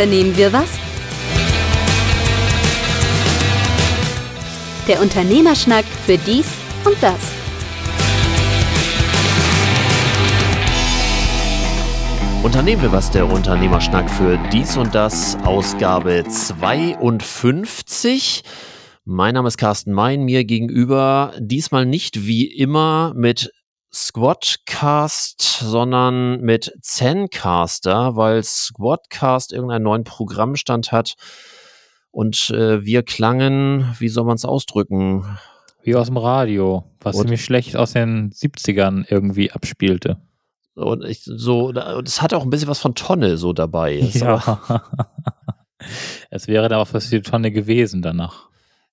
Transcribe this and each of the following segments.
Unternehmen wir was? Der Unternehmerschnack für dies und das. Unternehmen wir was, der Unternehmerschnack für dies und das, Ausgabe 52. Mein Name ist Carsten Mein, mir gegenüber diesmal nicht wie immer mit Squadcast, sondern mit Zencaster, weil Squadcast irgendeinen neuen Programmstand hat und äh, wir klangen, wie soll man es ausdrücken? Wie aus dem Radio, was und, ziemlich schlecht aus den 70ern irgendwie abspielte. Und ich, so, das hat auch ein bisschen was von Tonne so dabei. Ja. es wäre da auch was für die Tonne gewesen danach.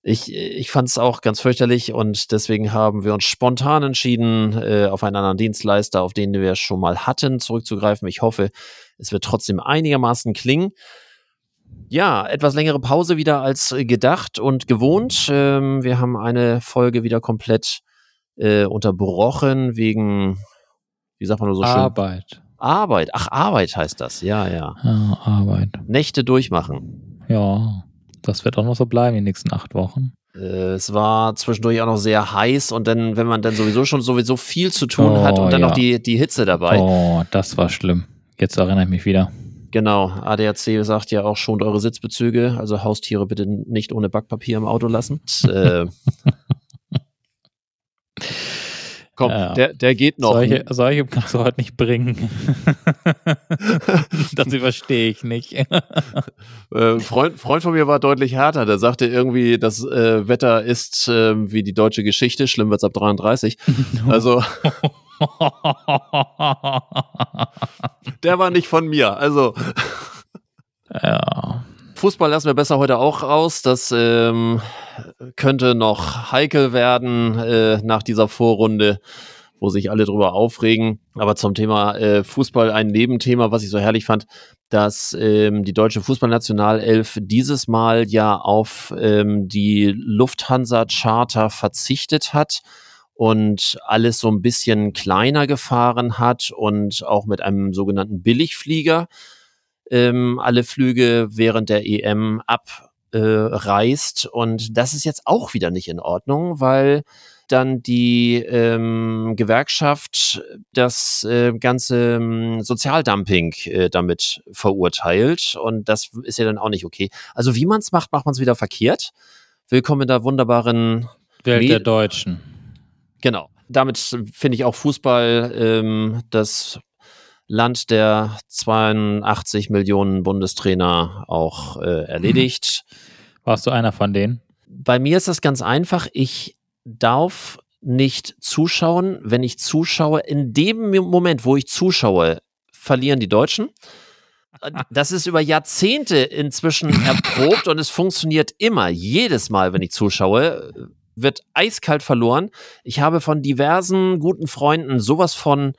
Ich, ich fand es auch ganz fürchterlich und deswegen haben wir uns spontan entschieden, äh, auf einen anderen Dienstleister, auf den wir schon mal hatten, zurückzugreifen. Ich hoffe, es wird trotzdem einigermaßen klingen. Ja, etwas längere Pause wieder als gedacht und gewohnt. Ähm, wir haben eine Folge wieder komplett äh, unterbrochen wegen, wie sagt man nur so schön? Arbeit. Arbeit. Ach, Arbeit heißt das. Ja, ja. ja Arbeit. Nächte durchmachen. Ja. Das wird auch noch so bleiben in den nächsten acht Wochen. Äh, es war zwischendurch auch noch sehr heiß und dann, wenn man dann sowieso schon sowieso viel zu tun oh, hat und dann ja. noch die, die Hitze dabei. Oh, das war schlimm. Jetzt erinnere ich mich wieder. Genau, ADAC sagt ja auch schont eure Sitzbezüge, also Haustiere bitte nicht ohne Backpapier im Auto lassen. äh, Komm, ja. der, der geht noch. Solche, solche kannst du heute nicht bringen. das verstehe ich nicht. äh, Freund, Freund von mir war deutlich härter. Der sagte irgendwie, das äh, Wetter ist äh, wie die deutsche Geschichte. Schlimm wird es ab 33. Also. der war nicht von mir. Also. Ja. Fußball lassen wir besser heute auch raus. Das ähm, könnte noch heikel werden äh, nach dieser Vorrunde, wo sich alle drüber aufregen. Aber zum Thema äh, Fußball ein Nebenthema, was ich so herrlich fand, dass ähm, die deutsche Fußballnationalelf dieses Mal ja auf ähm, die Lufthansa-Charter verzichtet hat und alles so ein bisschen kleiner gefahren hat und auch mit einem sogenannten Billigflieger ähm, alle Flüge während der EM abreist. Äh, und das ist jetzt auch wieder nicht in Ordnung, weil dann die ähm, Gewerkschaft das äh, ganze ähm, Sozialdumping äh, damit verurteilt. Und das ist ja dann auch nicht okay. Also wie man es macht, macht man es wieder verkehrt. Willkommen in der wunderbaren Welt Me der Deutschen. Genau. Damit finde ich auch Fußball ähm, das Land der 82 Millionen Bundestrainer auch äh, erledigt. Warst du einer von denen? Bei mir ist das ganz einfach. Ich darf nicht zuschauen. Wenn ich zuschaue, in dem Moment, wo ich zuschaue, verlieren die Deutschen. Das ist über Jahrzehnte inzwischen erprobt und es funktioniert immer. Jedes Mal, wenn ich zuschaue, wird eiskalt verloren. Ich habe von diversen guten Freunden sowas von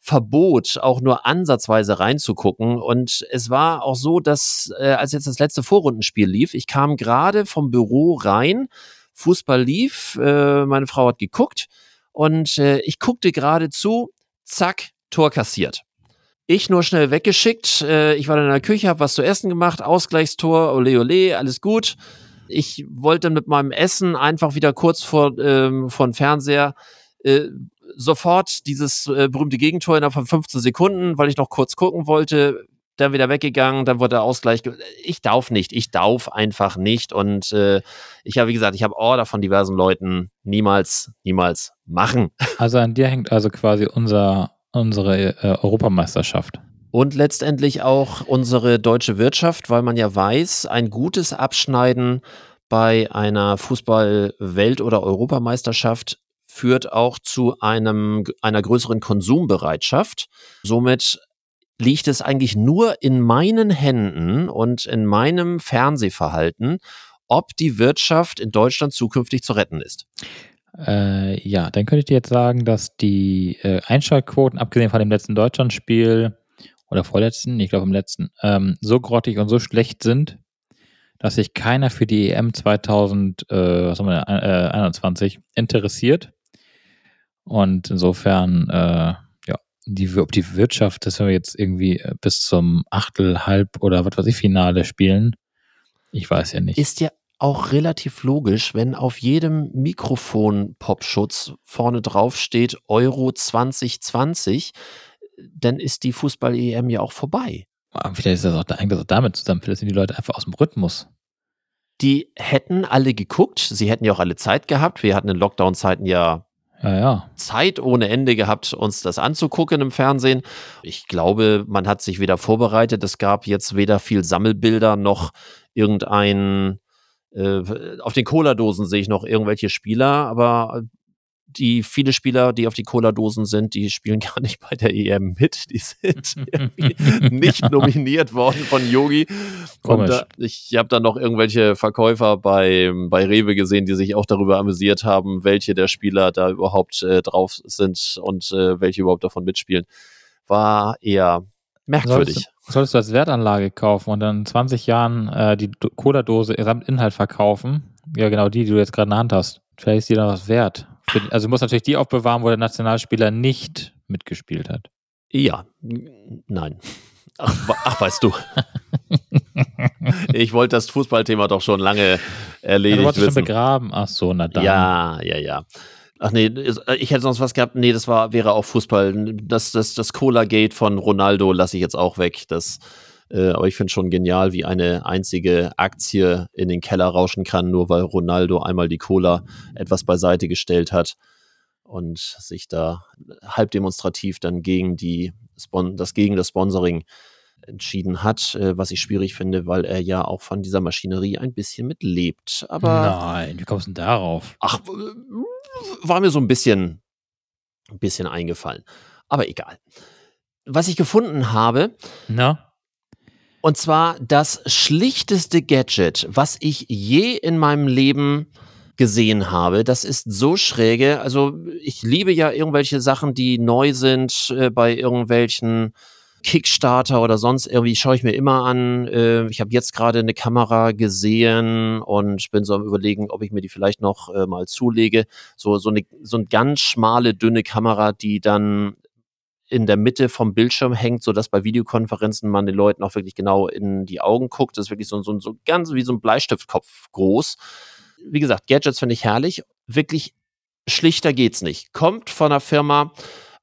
Verbot, auch nur ansatzweise reinzugucken. Und es war auch so, dass äh, als jetzt das letzte Vorrundenspiel lief, ich kam gerade vom Büro rein, Fußball lief, äh, meine Frau hat geguckt und äh, ich guckte gerade zu, zack, Tor kassiert. Ich nur schnell weggeschickt. Äh, ich war dann in der Küche, habe was zu essen gemacht, Ausgleichstor, ole ole, alles gut. Ich wollte mit meinem Essen einfach wieder kurz vor, ähm, vor den Fernseher äh, sofort dieses äh, berühmte Gegentor innerhalb von 15 Sekunden, weil ich noch kurz gucken wollte, dann wieder weggegangen, dann wurde der Ausgleich. Ich darf nicht, ich darf einfach nicht. Und äh, ich habe, wie gesagt, ich habe Order von diversen Leuten niemals, niemals machen. Also an dir hängt also quasi unser, unsere äh, Europameisterschaft. Und letztendlich auch unsere deutsche Wirtschaft, weil man ja weiß, ein gutes Abschneiden bei einer Fußball-Welt- oder Europameisterschaft führt auch zu einem, einer größeren Konsumbereitschaft. Somit liegt es eigentlich nur in meinen Händen und in meinem Fernsehverhalten, ob die Wirtschaft in Deutschland zukünftig zu retten ist. Äh, ja, dann könnte ich dir jetzt sagen, dass die äh, Einschaltquoten, abgesehen von dem letzten Deutschlandspiel oder vorletzten, ich glaube im letzten, ähm, so grottig und so schlecht sind, dass sich keiner für die EM 2021 äh, interessiert. Und insofern, äh, ja, die, ob die Wirtschaft, dass wir jetzt irgendwie äh, bis zum Achtel, Halb oder was weiß ich, Finale spielen. Ich weiß ja nicht. Ist ja auch relativ logisch, wenn auf jedem Mikrofon-Popschutz vorne drauf steht Euro 2020, dann ist die Fußball-EM ja auch vorbei. Aber vielleicht ist das auch, das auch damit zusammen. Vielleicht sind die Leute einfach aus dem Rhythmus. Die hätten alle geguckt, sie hätten ja auch alle Zeit gehabt. Wir hatten in Lockdown-Zeiten ja Ja, ja. Zeit ohne Ende gehabt, uns das anzugucken im Fernsehen. Ich glaube, man hat sich wieder vorbereitet. Es gab jetzt weder viel Sammelbilder noch irgendein, äh, auf den Cola-Dosen sehe ich noch irgendwelche Spieler, aber die viele Spieler, die auf die Cola-Dosen sind, die spielen gar nicht bei der EM mit. Die sind irgendwie nicht nominiert worden von Yogi. Und äh, ich habe dann noch irgendwelche Verkäufer bei, bei Rewe gesehen, die sich auch darüber amüsiert haben, welche der Spieler da überhaupt äh, drauf sind und äh, welche überhaupt davon mitspielen. War eher merkwürdig. Solltest, du- solltest du als Wertanlage kaufen und dann in 20 Jahren äh, die Do- Cola-Dose samt Inhalt verkaufen. Ja, genau die, die du jetzt gerade in der Hand hast. Vielleicht ist die dann was wert. Also du musst natürlich die aufbewahren, wo der Nationalspieler nicht mitgespielt hat. Ja, nein. Ach, ach weißt du. ich wollte das Fußballthema doch schon lange Ja, du erledigt wolltest schon wissen. begraben. Ach so, na dann. Ja, ja, ja. Ach nee, äh, ich hätte sonst was gehabt. Nee, das war, wäre auch Fußball. Das, das, das Cola-Gate von Ronaldo lasse ich jetzt auch weg. Das, äh, aber ich finde schon genial, wie eine einzige Aktie in den Keller rauschen kann, nur weil Ronaldo einmal die Cola etwas beiseite gestellt hat und sich da halb demonstrativ dann gegen die Spon das gegen das Sponsoring entschieden hat, äh, was ich schwierig finde, weil er ja auch von dieser Maschinerie ein bisschen mitlebt. Aber Nein, wie kommst du denn darauf? Ach, war mir so ein bisschen, ein bisschen eingefallen. Aber egal. Was ich gefunden habe, Na? Und zwar das schlichteste Gadget, was ich je in meinem Leben gesehen habe. Das ist so schräge. Also ich liebe ja irgendwelche Sachen, die neu sind äh, bei irgendwelchen Kickstarter oder sonst irgendwie schaue ich mir immer an. Äh, ich habe jetzt gerade eine Kamera gesehen und bin so am überlegen, ob ich mir die vielleicht noch äh, mal zulege. So so eine so eine ganz schmale dünne Kamera, die dann in der Mitte vom Bildschirm hängt, so dass bei Videokonferenzen man den Leuten auch wirklich genau in die Augen guckt. Das ist wirklich so, so, so ganz wie so ein Bleistiftkopf groß. Wie gesagt, Gadgets finde ich herrlich. Wirklich schlichter geht's nicht. Kommt von der Firma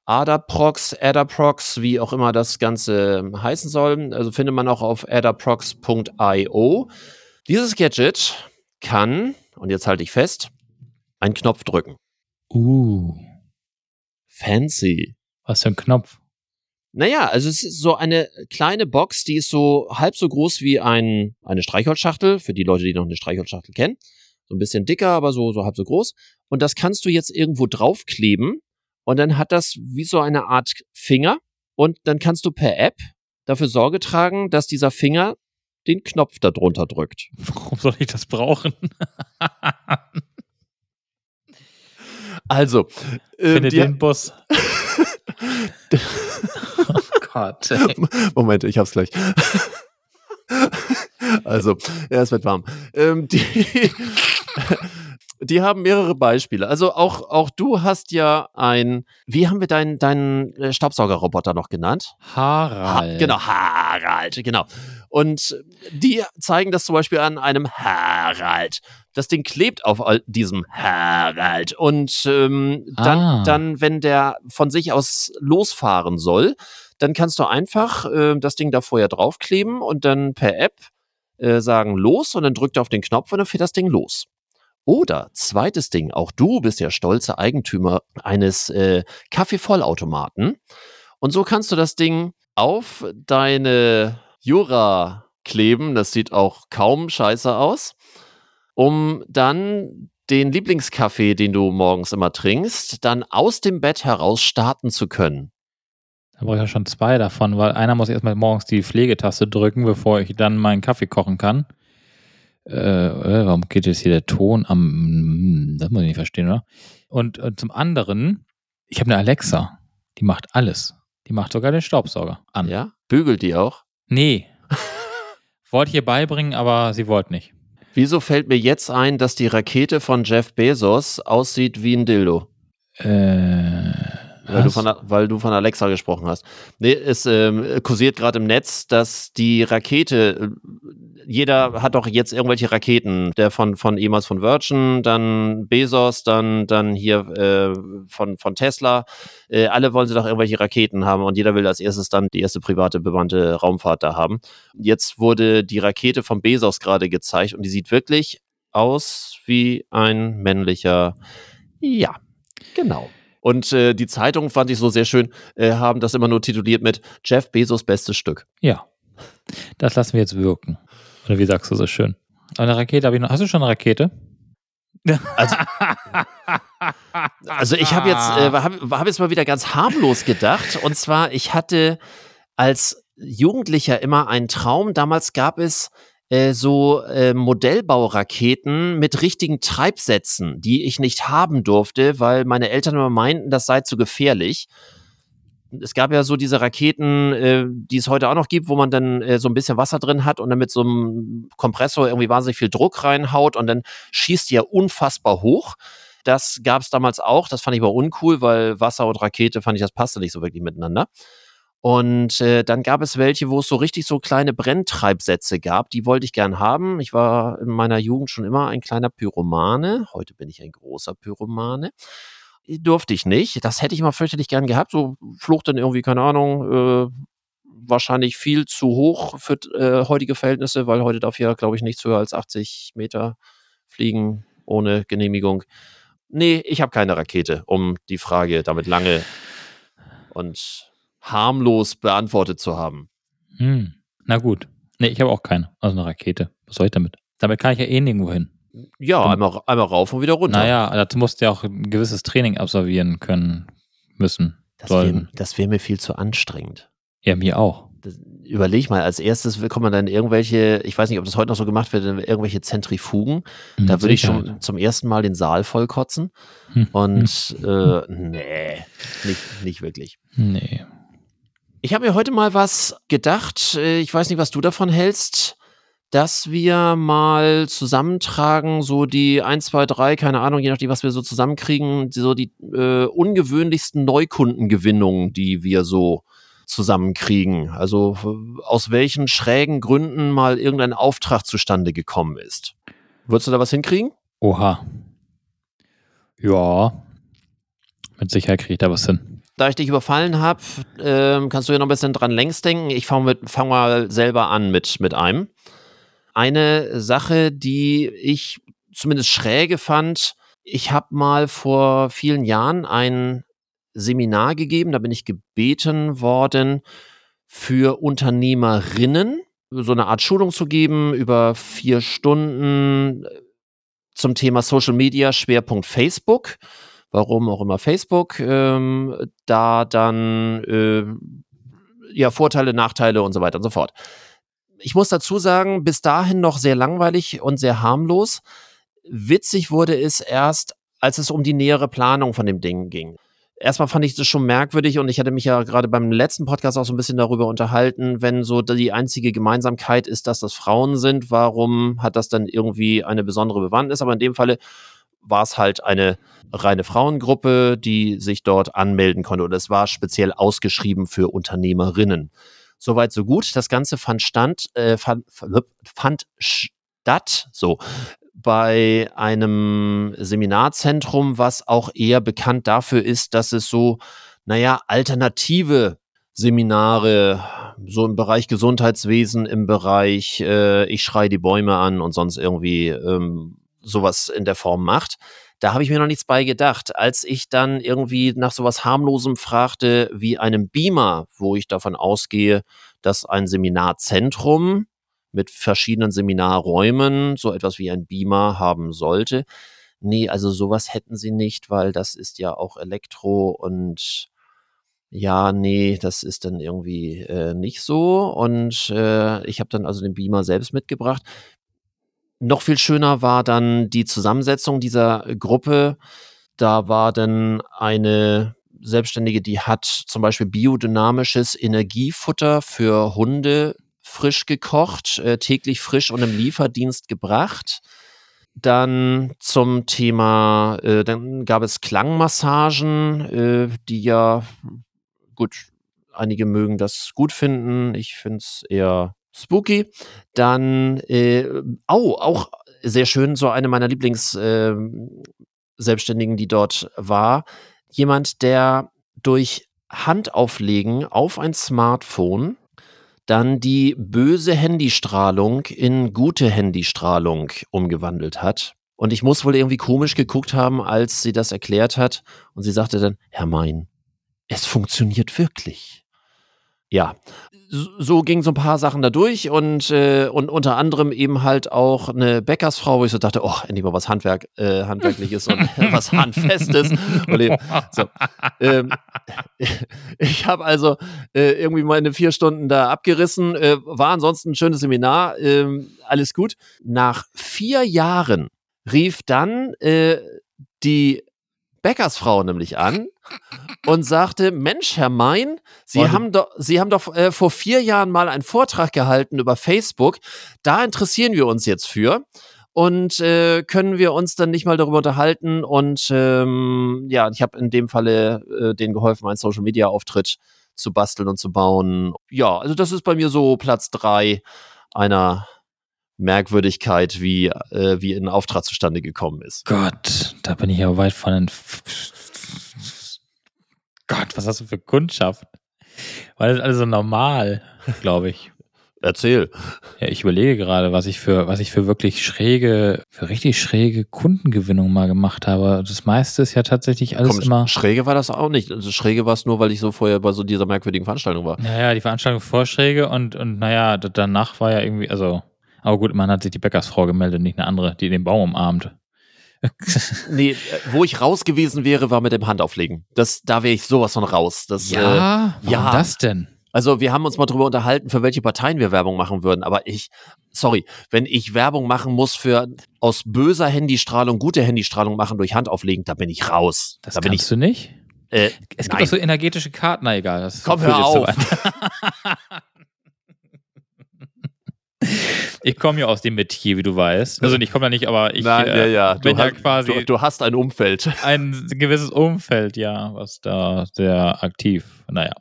Adaprox, Adaprox, wie auch immer das Ganze heißen soll. Also findet man auch auf adaprox.io. Dieses Gadget kann, und jetzt halte ich fest, einen Knopf drücken. Uh, Fancy. Was für ein Knopf. Naja, also es ist so eine kleine Box, die ist so halb so groß wie ein, eine Streichholzschachtel, für die Leute, die noch eine Streichholzschachtel kennen. So ein bisschen dicker, aber so, so halb so groß. Und das kannst du jetzt irgendwo draufkleben und dann hat das wie so eine Art Finger und dann kannst du per App dafür Sorge tragen, dass dieser Finger den Knopf darunter drückt. Warum soll ich das brauchen? Also, ähm, Finde den Bus. oh Gott. Ey. Moment, ich hab's gleich. also, ja, es wird warm. Ähm, die, die haben mehrere Beispiele. Also auch, auch du hast ja ein, wie haben wir deinen deinen äh, Staubsaugerroboter noch genannt? Ha, Harald. genau, Harald, genau. Und die zeigen das zum Beispiel an einem Harald. Das Ding klebt auf diesem Harald. Und ähm, dann, Ah. dann, wenn der von sich aus losfahren soll, dann kannst du einfach äh, das Ding da vorher draufkleben und dann per App äh, sagen los und dann drückt er auf den Knopf und dann fährt das Ding los. Oder zweites Ding, auch du bist ja stolzer Eigentümer eines äh, Kaffeevollautomaten. Und so kannst du das Ding auf deine Jura kleben. Das sieht auch kaum scheiße aus. Um dann den Lieblingskaffee, den du morgens immer trinkst, dann aus dem Bett heraus starten zu können. Da brauche ich ja schon zwei davon, weil einer muss erstmal morgens die Pflegetaste drücken, bevor ich dann meinen Kaffee kochen kann. Äh, äh, warum geht jetzt hier der Ton am. Das muss ich nicht verstehen, oder? Und, äh, zum anderen, ich habe eine Alexa. Die macht alles. Die macht sogar den Staubsauger an. Ja? Bügelt die auch? Nee. wollte ich ihr beibringen, aber sie wollte nicht. Wieso fällt mir jetzt ein, dass die Rakete von Jeff Bezos aussieht wie ein Dildo? Äh, Weil du, von, weil du von Alexa gesprochen hast. Nee, es ähm, kursiert gerade im Netz, dass die Rakete, äh, jeder hat doch jetzt irgendwelche Raketen, der von, von ehemals von Virgin, dann Bezos, dann, dann hier äh, von, von Tesla. Äh, alle wollen sie doch irgendwelche Raketen haben und jeder will als erstes dann die erste private bemannte Raumfahrt da haben. Jetzt wurde die Rakete von Bezos gerade gezeigt und die sieht wirklich aus wie ein männlicher, ja, genau. Und äh, die Zeitungen fand ich so sehr schön, äh, haben das immer nur tituliert mit Jeff Bezos bestes Stück. Ja. Das lassen wir jetzt wirken. Oder wie sagst du so schön? Eine Rakete habe ich noch. Hast du schon eine Rakete? Also, also ich habe jetzt, äh, hab, hab jetzt mal wieder ganz harmlos gedacht. Und zwar, ich hatte als Jugendlicher immer einen Traum. Damals gab es äh, so äh, Modellbauraketen mit richtigen Treibsätzen, die ich nicht haben durfte, weil meine Eltern immer meinten, das sei zu gefährlich. Es gab ja so diese Raketen, äh, die es heute auch noch gibt, wo man dann äh, so ein bisschen Wasser drin hat und dann mit so einem Kompressor irgendwie wahnsinnig viel Druck reinhaut und dann schießt die ja unfassbar hoch. Das gab es damals auch. Das fand ich aber uncool, weil Wasser und Rakete fand ich, das passte nicht so wirklich miteinander. Und äh, dann gab es welche, wo es so richtig so kleine Brenntreibsätze gab. Die wollte ich gern haben. Ich war in meiner Jugend schon immer ein kleiner Pyromane. Heute bin ich ein großer Pyromane. Durfte ich nicht. Das hätte ich mal fürchterlich gern gehabt. So flog dann irgendwie, keine Ahnung, äh, wahrscheinlich viel zu hoch für äh, heutige Verhältnisse, weil heute darf ja, glaube ich, nichts höher als 80 Meter fliegen ohne Genehmigung. Nee, ich habe keine Rakete, um die Frage damit lange und harmlos beantwortet zu haben. Hm. Na gut. Nee, ich habe auch keine. Also eine Rakete. Was soll ich damit? Damit kann ich ja eh nirgendwo hin. Ja, und, einmal, einmal rauf und wieder runter. Naja, dazu musst du ja auch ein gewisses Training absolvieren können, müssen. Das wäre wär mir viel zu anstrengend. Ja, mir auch. Das, überleg mal, als erstes kommt man dann irgendwelche, ich weiß nicht, ob das heute noch so gemacht wird, irgendwelche Zentrifugen. Hm, da würde ich schon zum ersten Mal den Saal vollkotzen. Hm. Und hm. Äh, nee, nicht, nicht wirklich. Nee. Ich habe mir heute mal was gedacht. Äh, ich weiß nicht, was du davon hältst, dass wir mal zusammentragen, so die 1, 2, 3, keine Ahnung, je nachdem, was wir so zusammenkriegen, so die äh, ungewöhnlichsten Neukundengewinnungen, die wir so zusammenkriegen. Also aus welchen schrägen Gründen mal irgendein Auftrag zustande gekommen ist. Würdest du da was hinkriegen? Oha. Ja, mit Sicherheit kriege ich da was hin da ich dich überfallen habe, äh, kannst du ja noch ein bisschen dran längs denken. Ich fange fang mal selber an mit, mit einem. Eine Sache, die ich zumindest schräge fand, ich habe mal vor vielen Jahren ein Seminar gegeben, da bin ich gebeten worden, für Unternehmerinnen so eine Art Schulung zu geben über vier Stunden zum Thema Social Media, Schwerpunkt Facebook warum auch immer Facebook, ähm, da dann äh, ja Vorteile, Nachteile und so weiter und so fort. Ich muss dazu sagen, bis dahin noch sehr langweilig und sehr harmlos. Witzig wurde es erst, als es um die nähere Planung von dem Ding ging. Erstmal fand ich das schon merkwürdig und ich hatte mich ja gerade beim letzten Podcast auch so ein bisschen darüber unterhalten, wenn so die einzige Gemeinsamkeit ist, dass das Frauen sind, warum hat das dann irgendwie eine besondere Bewandtnis? Aber in dem Falle war es halt eine reine Frauengruppe, die sich dort anmelden konnte. Und es war speziell ausgeschrieben für Unternehmerinnen. Soweit, so gut. Das Ganze fand, stand, äh, fand, fand statt, so, bei einem Seminarzentrum, was auch eher bekannt dafür ist, dass es so, naja, alternative Seminare, so im Bereich Gesundheitswesen, im Bereich, äh, ich schreie die Bäume an und sonst irgendwie ähm, sowas in der Form macht. Da habe ich mir noch nichts bei gedacht. Als ich dann irgendwie nach sowas harmlosem fragte wie einem Beamer, wo ich davon ausgehe, dass ein Seminarzentrum mit verschiedenen Seminarräumen so etwas wie ein Beamer haben sollte. Nee, also sowas hätten sie nicht, weil das ist ja auch Elektro und ja, nee, das ist dann irgendwie äh, nicht so. Und äh, ich habe dann also den Beamer selbst mitgebracht. Noch viel schöner war dann die Zusammensetzung dieser Gruppe. Da war dann eine Selbstständige, die hat zum Beispiel biodynamisches Energiefutter für Hunde frisch gekocht, äh, täglich frisch und im Lieferdienst gebracht. Dann zum Thema, äh, dann gab es Klangmassagen, äh, die ja, gut, einige mögen das gut finden. Ich finde es eher spooky. Dann, äh, oh, auch sehr schön, so eine meiner Lieblings-Selbstständigen, ähm, die dort war. Jemand, der durch Handauflegen auf ein Smartphone dann die böse Handystrahlung in gute Handystrahlung umgewandelt hat. Und ich muss wohl irgendwie komisch geguckt haben, als sie das erklärt hat. Und sie sagte dann, Herr Mein, es funktioniert wirklich ja, so gingen so ein paar Sachen da durch und, äh, und unter anderem eben halt auch eine Bäckersfrau, wo ich so dachte, oh, endlich mal was Handwerk, äh, Handwerkliches und was Handfestes. Und eben, so, ähm, ich habe also äh, irgendwie meine vier Stunden da abgerissen, äh, war ansonsten ein schönes Seminar, äh, alles gut. Nach vier Jahren rief dann äh, die Bäckersfrau nämlich an und sagte, Mensch, Herr Mein, Sie Warte. haben doch, Sie haben doch äh, vor vier Jahren mal einen Vortrag gehalten über Facebook. Da interessieren wir uns jetzt für. Und äh, können wir uns dann nicht mal darüber unterhalten? Und ähm, ja, ich habe in dem Falle äh, denen geholfen, einen Social Media Auftritt zu basteln und zu bauen. Ja, also das ist bei mir so Platz drei einer Merkwürdigkeit, wie, äh, wie ein Auftrag zustande gekommen ist. Gott, da bin ich ja weit von. Gott, was hast du für Kundschaft? War das alles so normal, glaube ich. Erzähl. Ja, ich überlege gerade, was ich für, was ich für wirklich schräge, für richtig schräge Kundengewinnung mal gemacht habe. Das meiste ist ja tatsächlich alles Komm, immer. Schräge war das auch nicht. Also schräge war es nur, weil ich so vorher bei so dieser merkwürdigen Veranstaltung war. Naja, die Veranstaltung vor schräge und, und naja, danach war ja irgendwie, also aber gut, man hat sich die Bäckersfrau gemeldet, nicht eine andere, die den Baum umarmt. nee, wo ich raus gewesen wäre, war mit dem Handauflegen. Das, da wäre ich sowas von raus. Das, ja, äh, ja. das denn? Also wir haben uns mal drüber unterhalten, für welche Parteien wir Werbung machen würden. Aber ich, sorry, wenn ich Werbung machen muss für aus böser Handystrahlung gute Handystrahlung machen durch Handauflegen, da bin ich raus. Das da kannst bin ich, du nicht? Äh, es gibt nein. auch so energetische Karten, na egal. Das Komm, hör auf. Ich komme ja aus dem Metier, wie du weißt. Also ich komme ja nicht, aber ich Nein, äh, ja, ja. bin du ja hast, quasi. Du, du, hast ein Umfeld. Ein gewisses Umfeld, ja, was da sehr aktiv. Naja,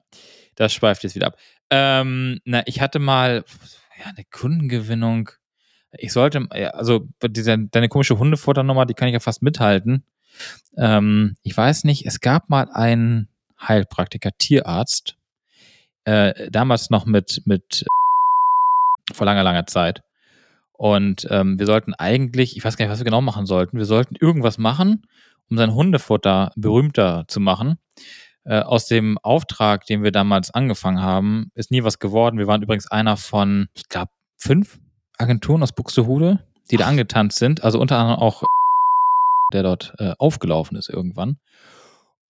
das schweift jetzt wieder ab. Ähm, na, ich hatte mal ja, eine Kundengewinnung. Ich sollte, also diese, deine komische Hundefutternummer, die kann ich ja fast mithalten. Ähm, ich weiß nicht, es gab mal einen Heilpraktiker, Tierarzt, äh, damals noch mit, mit vor langer, langer Zeit. Und ähm, wir sollten eigentlich, ich weiß gar nicht, was wir genau machen sollten, wir sollten irgendwas machen, um sein Hundefutter berühmter zu machen. Äh, aus dem Auftrag, den wir damals angefangen haben, ist nie was geworden. Wir waren übrigens einer von, ich glaube, fünf Agenturen aus Buxtehude, die da angetanzt sind. Also unter anderem auch der dort äh, aufgelaufen ist irgendwann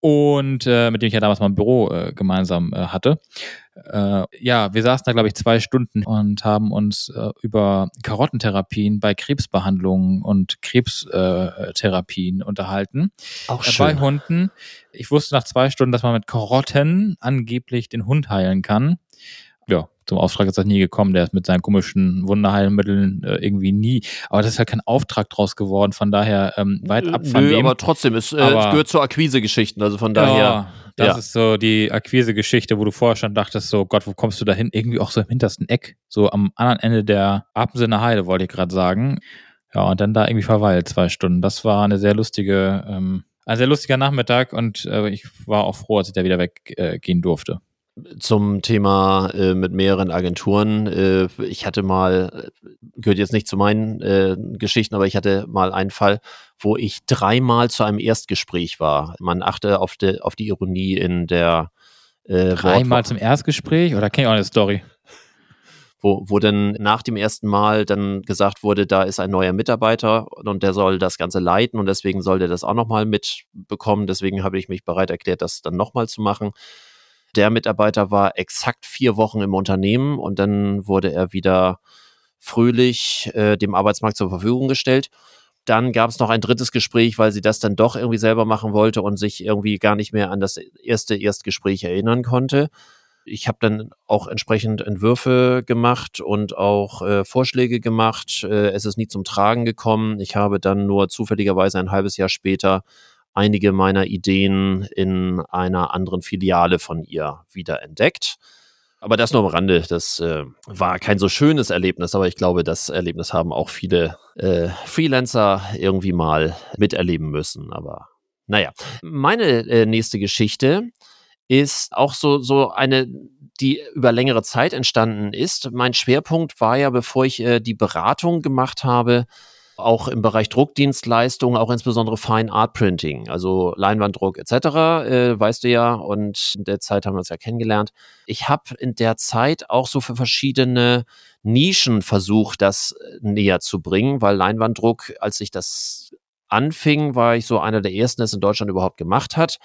und äh, mit dem ich ja damals mal ein Büro äh, gemeinsam äh, hatte. Äh, ja, wir saßen da, glaube ich, zwei Stunden und haben uns äh, über Karottentherapien bei Krebsbehandlungen und Krebstherapien unterhalten. Auch äh, schön. Bei Hunden. Ich wusste nach zwei Stunden, dass man mit Karotten angeblich den Hund heilen kann. Ja, zum Auftrag ist das nie gekommen. Der ist mit seinen komischen Wunderheilmitteln äh, irgendwie nie. Aber das ist halt kein Auftrag draus geworden. Von daher ähm, weit ab von Nö, dem. aber trotzdem, es, äh, es gehört zur Akquise-Geschichten. Also von daher. Ja, das ja. ist so die Akquise-Geschichte, wo du vorher schon dachtest, so Gott, wo kommst du da hin? Irgendwie auch so im hintersten Eck. So am anderen Ende der Apensinner Heide, wollte ich gerade sagen. Ja, und dann da irgendwie verweilt zwei Stunden. Das war eine sehr lustige, ähm, ein sehr lustiger Nachmittag und äh, ich war auch froh, als ich da wieder weggehen äh, durfte zum Thema äh, mit mehreren Agenturen. Äh, ich hatte mal, äh, gehört jetzt nicht zu meinen äh, Geschichten, aber ich hatte mal einen Fall, wo ich dreimal zu einem Erstgespräch war. Man achte auf, de, auf die Ironie in der äh, Dreimal Wort zum Erstgespräch oder kenne ich auch eine Story? Wo, wo dann nach dem ersten Mal dann gesagt wurde, da ist ein neuer Mitarbeiter und der soll das Ganze leiten und deswegen soll der das auch nochmal mitbekommen. Deswegen habe ich mich bereit erklärt, das dann nochmal zu machen. Der Mitarbeiter war exakt vier Wochen im Unternehmen und dann wurde er wieder fröhlich äh, dem Arbeitsmarkt zur Verfügung gestellt. Dann gab es noch ein drittes Gespräch, weil sie das dann doch irgendwie selber machen wollte und sich irgendwie gar nicht mehr an das erste Erstgespräch erinnern konnte. Ich habe dann auch entsprechend Entwürfe gemacht und auch äh, Vorschläge gemacht. Äh, es ist nie zum Tragen gekommen. Ich habe dann nur zufälligerweise ein halbes Jahr später einige meiner Ideen in einer anderen Filiale von ihr wieder entdeckt. Aber das nur am Rande. Das äh, war kein so schönes Erlebnis, aber ich glaube, das Erlebnis haben auch viele äh, Freelancer irgendwie mal miterleben müssen. Aber naja, meine äh, nächste Geschichte ist auch so, so eine, die über längere Zeit entstanden ist. Mein Schwerpunkt war ja, bevor ich äh, die Beratung gemacht habe, auch im Bereich Druckdienstleistungen, auch insbesondere Fine Art Printing, also Leinwanddruck etc., äh, weißt du ja, und in der Zeit haben wir uns ja kennengelernt. Ich habe in der Zeit auch so für verschiedene Nischen versucht, das äh, näher zu bringen, weil Leinwanddruck, als ich das anfing, war ich so einer der ersten, der es in Deutschland überhaupt gemacht hat.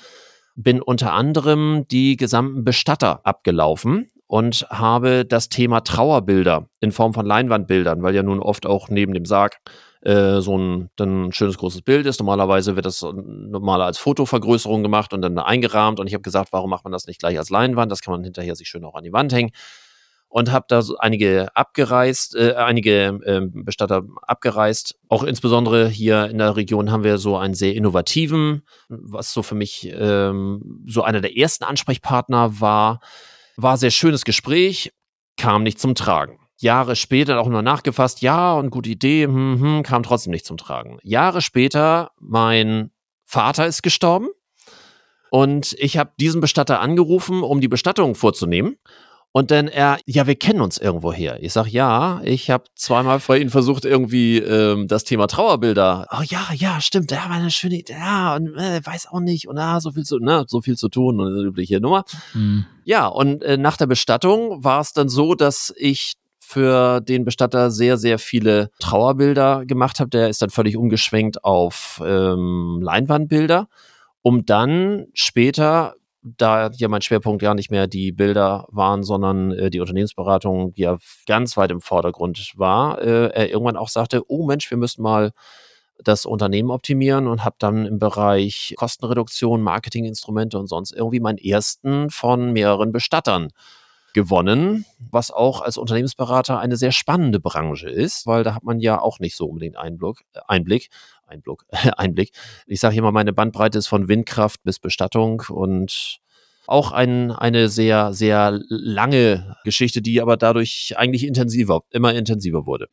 Bin unter anderem die gesamten Bestatter abgelaufen und habe das Thema Trauerbilder in Form von Leinwandbildern, weil ja nun oft auch neben dem Sarg äh, so ein, dann ein schönes großes Bild ist. Normalerweise wird das normal als Fotovergrößerung gemacht und dann eingerahmt. Und ich habe gesagt, warum macht man das nicht gleich als Leinwand? Das kann man hinterher sich schön auch an die Wand hängen. Und habe da einige abgereist, äh, einige äh, Bestatter abgereist. Auch insbesondere hier in der Region haben wir so einen sehr innovativen, was so für mich ähm, so einer der ersten Ansprechpartner war. War sehr schönes Gespräch, kam nicht zum Tragen. Jahre später auch nur nachgefasst, ja, und gute Idee, hm, hm, kam trotzdem nicht zum Tragen. Jahre später, mein Vater ist gestorben und ich habe diesen Bestatter angerufen, um die Bestattung vorzunehmen. Und dann er, ja, wir kennen uns irgendwo her. Ich sag ja, ich habe zweimal vor Ihnen versucht, irgendwie ähm, das Thema Trauerbilder. Oh ja, ja, stimmt, ja, war eine schöne Idee. Ja, und äh, weiß auch nicht. Und ah, so viel zu, na, so viel zu tun und übliche Nummer. Mhm. Ja, und äh, nach der Bestattung war es dann so, dass ich für den Bestatter sehr, sehr viele Trauerbilder gemacht habe. Der ist dann völlig umgeschwenkt auf ähm, Leinwandbilder, um dann später da ja mein Schwerpunkt gar nicht mehr die Bilder waren, sondern äh, die Unternehmensberatung, die ja ganz weit im Vordergrund war, äh, er irgendwann auch sagte, oh Mensch, wir müssen mal das Unternehmen optimieren und habe dann im Bereich Kostenreduktion, Marketinginstrumente und sonst irgendwie meinen ersten von mehreren Bestattern gewonnen, was auch als Unternehmensberater eine sehr spannende Branche ist, weil da hat man ja auch nicht so unbedingt Einblick. Einblick. Einblick. Einblick. Ich sage immer, meine Bandbreite ist von Windkraft bis Bestattung und auch ein, eine sehr, sehr lange Geschichte, die aber dadurch eigentlich intensiver, immer intensiver wurde.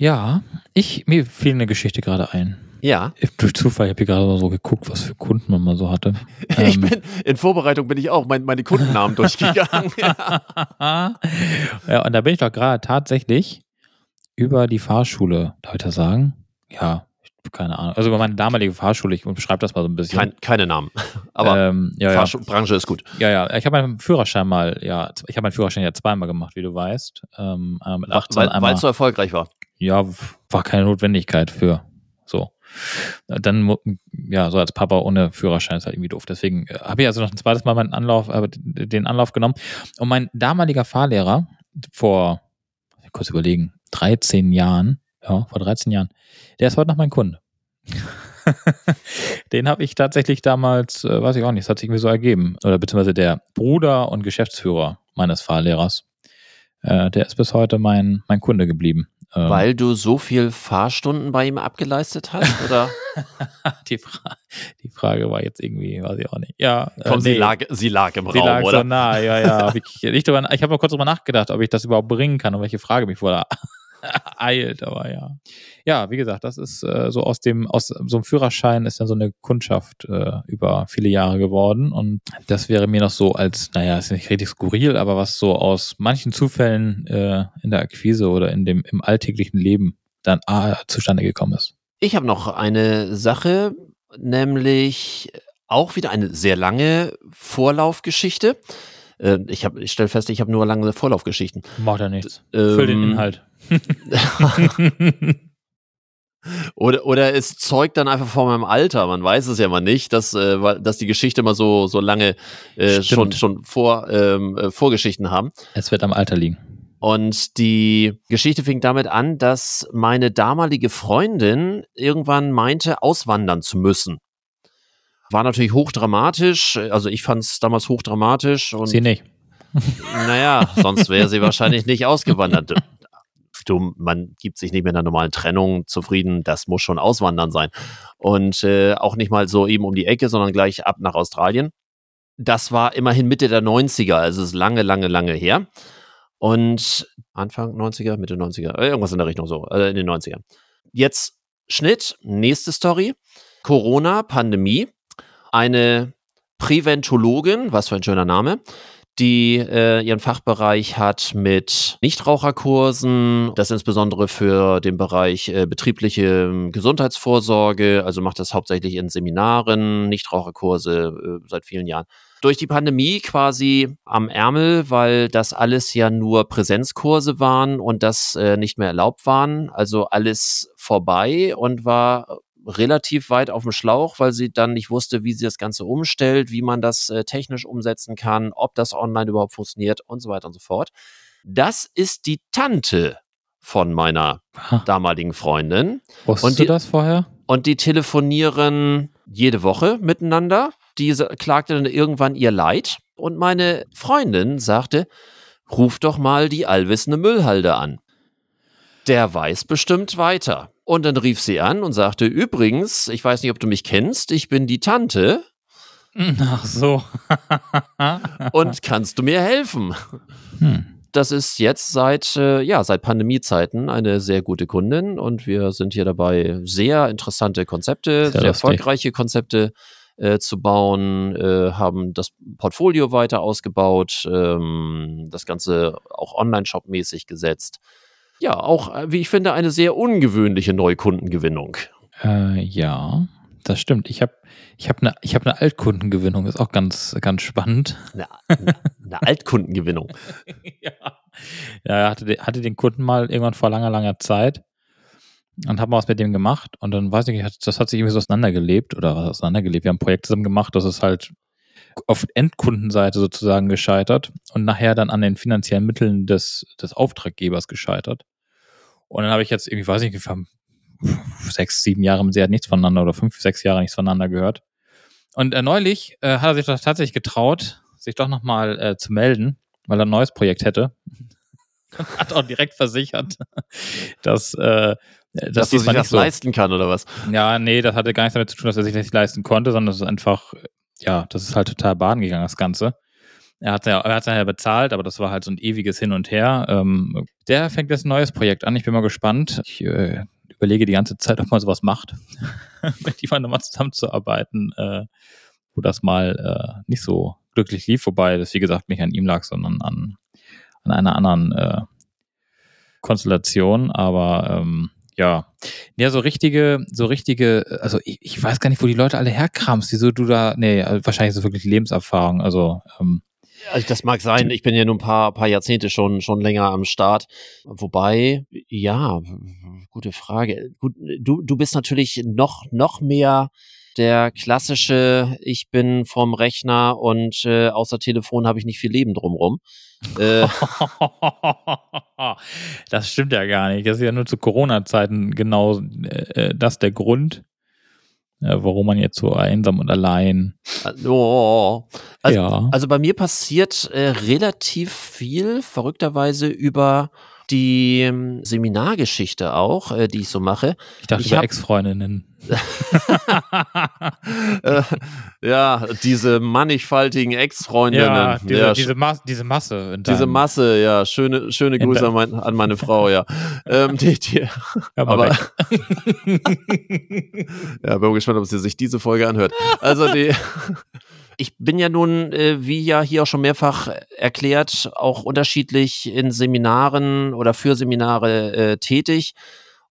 Ja, ich, mir fiel eine Geschichte gerade ein. Ja. Durch Zufall, ich habe hier gerade mal so geguckt, was für Kunden man mal so hatte. ich ähm, bin, in Vorbereitung bin ich auch mein, meine Kundennamen durchgegangen. ja. ja, und da bin ich doch gerade tatsächlich über die Fahrschule, darf ich das sagen? Ja, keine Ahnung. Also über meine damalige Fahrschule, ich beschreibe das mal so ein bisschen. Kein, keine Namen. Aber ähm, ja, ja. Branche ist gut. Ja, ja. Ich habe meinen Führerschein mal, ja, ich habe meinen Führerschein ja zweimal gemacht, wie du weißt. Ähm, mit 18 weil es so erfolgreich war. Ja, war keine Notwendigkeit für. So. Dann, ja, so als Papa ohne Führerschein ist halt irgendwie doof. Deswegen äh, habe ich also noch ein zweites Mal meinen Anlauf, äh, den Anlauf genommen. Und mein damaliger Fahrlehrer vor, kurz überlegen, 13 Jahren, ja, vor 13 Jahren, der ist heute noch mein Kunde. den habe ich tatsächlich damals, äh, weiß ich auch nicht, das hat sich irgendwie so ergeben. Oder beziehungsweise der Bruder und Geschäftsführer meines Fahrlehrers. Äh, der ist bis heute mein, mein Kunde geblieben. Ähm, Weil du so viel Fahrstunden bei ihm abgeleistet hast, oder? die, Fra die Frage war jetzt irgendwie, weiß ich auch nicht. Ja, äh, Komm, äh, nee. sie, lag, sie lag im sie Raum, lag oder? so nah, ja, ja. Hab ich ich habe mal kurz drüber nachgedacht, ob ich das überhaupt bringen kann und welche Frage mich vor eilt, aber ja. Ja, wie gesagt, das ist äh, so aus dem, aus so einem Führerschein ist dann so eine Kundschaft äh, über viele Jahre geworden und das wäre mir noch so als, naja, ist nicht richtig skurril, aber was so aus manchen Zufällen äh, in der Akquise oder in dem, im alltäglichen Leben dann ah, zustande gekommen ist. Ich habe noch eine Sache, nämlich auch wieder eine sehr lange Vorlaufgeschichte. Äh, ich, ich stelle fest, ich habe nur lange Vorlaufgeschichten. Macht ja nichts. Ähm, Füll den Inhalt. oder, oder es zeugt dann einfach von meinem Alter, man weiß es ja mal nicht, dass, äh, dass die Geschichte mal so, so lange äh, schon, schon vor, ähm, äh, Vorgeschichten haben. Es wird am Alter liegen. Und die Geschichte fing damit an, dass meine damalige Freundin irgendwann meinte, auswandern zu müssen. War natürlich hochdramatisch. Also ich fand es damals hochdramatisch. Und Sie nicht. Naja, sonst wäre sie wahrscheinlich nicht ausgewandert. Du, man gibt sich nicht mit einer normalen Trennung zufrieden. Das muss schon Auswandern sein. Und äh, auch nicht mal so eben um die Ecke, sondern gleich ab nach Australien. Das war immerhin Mitte der 90er, also es ist lange, lange, lange her. Und Anfang 90er, Mitte 90er, äh, irgendwas in der Richtung so, äh, in den 90ern. Jetzt Schnitt, nächste Story. Corona, Pandemie. Eine Präventologin, was für ein schöner Name, die äh, ihren Fachbereich hat mit Nichtraucherkursen, das insbesondere für den Bereich äh, betriebliche ähm, Gesundheitsvorsorge, also macht das hauptsächlich in Seminaren, Nichtraucherkurse äh, seit vielen Jahren. Durch die Pandemie quasi am Ärmel, weil das alles ja nur Präsenzkurse waren und das äh, nicht mehr erlaubt waren, also alles vorbei und war relativ weit auf dem Schlauch, weil sie dann nicht wusste, wie sie das Ganze umstellt, wie man das äh, technisch umsetzen kann, ob das online überhaupt funktioniert und so weiter und so fort. Das ist die Tante von meiner damaligen Freundin. Wusstest Und die- du das vorher? Und die telefonieren jede Woche miteinander. Diese klagte dann irgendwann ihr Leid. Und meine Freundin sagte, ruf doch mal die allwissende Müllhalde an. Der weiß bestimmt weiter. Und dann rief sie an und sagte, übrigens, ich weiß nicht, ob du mich kennst, ich bin die Tante Ach so. und kannst du mir helfen? hm. Das ist jetzt seit, äh, ja, seit Pandemiezeiten eine sehr gute Kundin und wir sind hier dabei, sehr interessante Konzepte, Sehr sehr, erfolgreiche Konzepte äh, zu bauen, äh, haben das Portfolio weiter ausgebaut, ähm, das Ganze auch Online-Shop-mäßig gesetzt. Ja, auch, äh, wie ich finde, eine sehr ungewöhnliche Neukundengewinnung. Äh, ja, das stimmt. Ich habe ich hab eine ich hab ne Altkundengewinnung, ist auch ganz, ganz spannend. Eine, eine, eine Altkundengewinnung. ja. Ja, hatte, den- hatte den Kunden mal irgendwann vor langer, langer Zeit und haben was mit dem gemacht und dann weiß ich nicht, das hat sich irgendwie so auseinandergelebt oder was auseinandergelebt. Wir haben ein Projekt zusammen gemacht, das ist halt auf Endkundenseite sozusagen gescheitert und nachher dann an den finanziellen Mitteln des, des Auftraggebers gescheitert. Und dann habe ich jetzt irgendwie, weiß ich nicht, sechs, sieben Jahre mit sie hat nichts voneinander oder fünf, sechs Jahre nichts voneinander gehört. Und äh, neulich äh, hat er sich doch tatsächlich getraut, sich doch nochmal äh, zu melden, weil er ein neues Projekt hätte. Hat auch direkt versichert, dass, äh, dass, Dass sich das so, leisten kann oder was? Ja, nee, das hatte gar nichts damit zu tun, dass er sich das nicht leisten konnte, sondern das ist einfach, ja, das ist halt total baden gegangen, das Ganze. Er hat ja, er hat ja bezahlt, aber das war halt so ein ewiges Hin und Her. Ähm, der fängt jetzt ein neues Projekt an. Ich bin mal gespannt. Ich äh, überlege die ganze Zeit, ob man sowas macht, mit jemandem nochmal zusammenzuarbeiten, äh, wo das mal äh, nicht so glücklich lief, wobei das wie gesagt nicht an ihm lag, sondern an, an einer anderen äh, Konstellation. Aber ähm, ja, ja, so richtige, so richtige, also ich, ich weiß gar nicht, wo die Leute alle herkramst, wieso du da, nee, also wahrscheinlich ist es wirklich Lebenserfahrung, also ähm, Also das mag sein. Ich bin ja nun ein paar, paar Jahrzehnte schon, schon länger am Start. Wobei, ja, gute Frage. Gut, du, du bist natürlich noch, noch mehr der klassische, ich bin vom Rechner und äh, außer Telefon habe ich nicht viel Leben drumrum. Äh, das stimmt ja gar nicht. Das ist ja nur zu Corona-Zeiten genau äh, das der Grund, äh, warum man jetzt so einsam und allein. oh, also, ja. also bei mir passiert äh, relativ viel, verrückterweise über die ähm, Seminargeschichte auch, äh, die ich so mache. ich dachte ich über Ex-Freundinnen. Äh, ja, diese mannigfaltigen Ex-Freundinnen. ja, diese, ja, diese, Mas diese Masse. diese Masse, ja, schöne, schöne Grüße an, mein, an meine Frau, ja. ähm, die, die, aber- ja, bin gespannt, ob sie sich diese Folge anhört. Also die, ich bin ja nun, äh, wie ja hier auch schon mehrfach erklärt, auch unterschiedlich in Seminaren oder für Seminare äh, tätig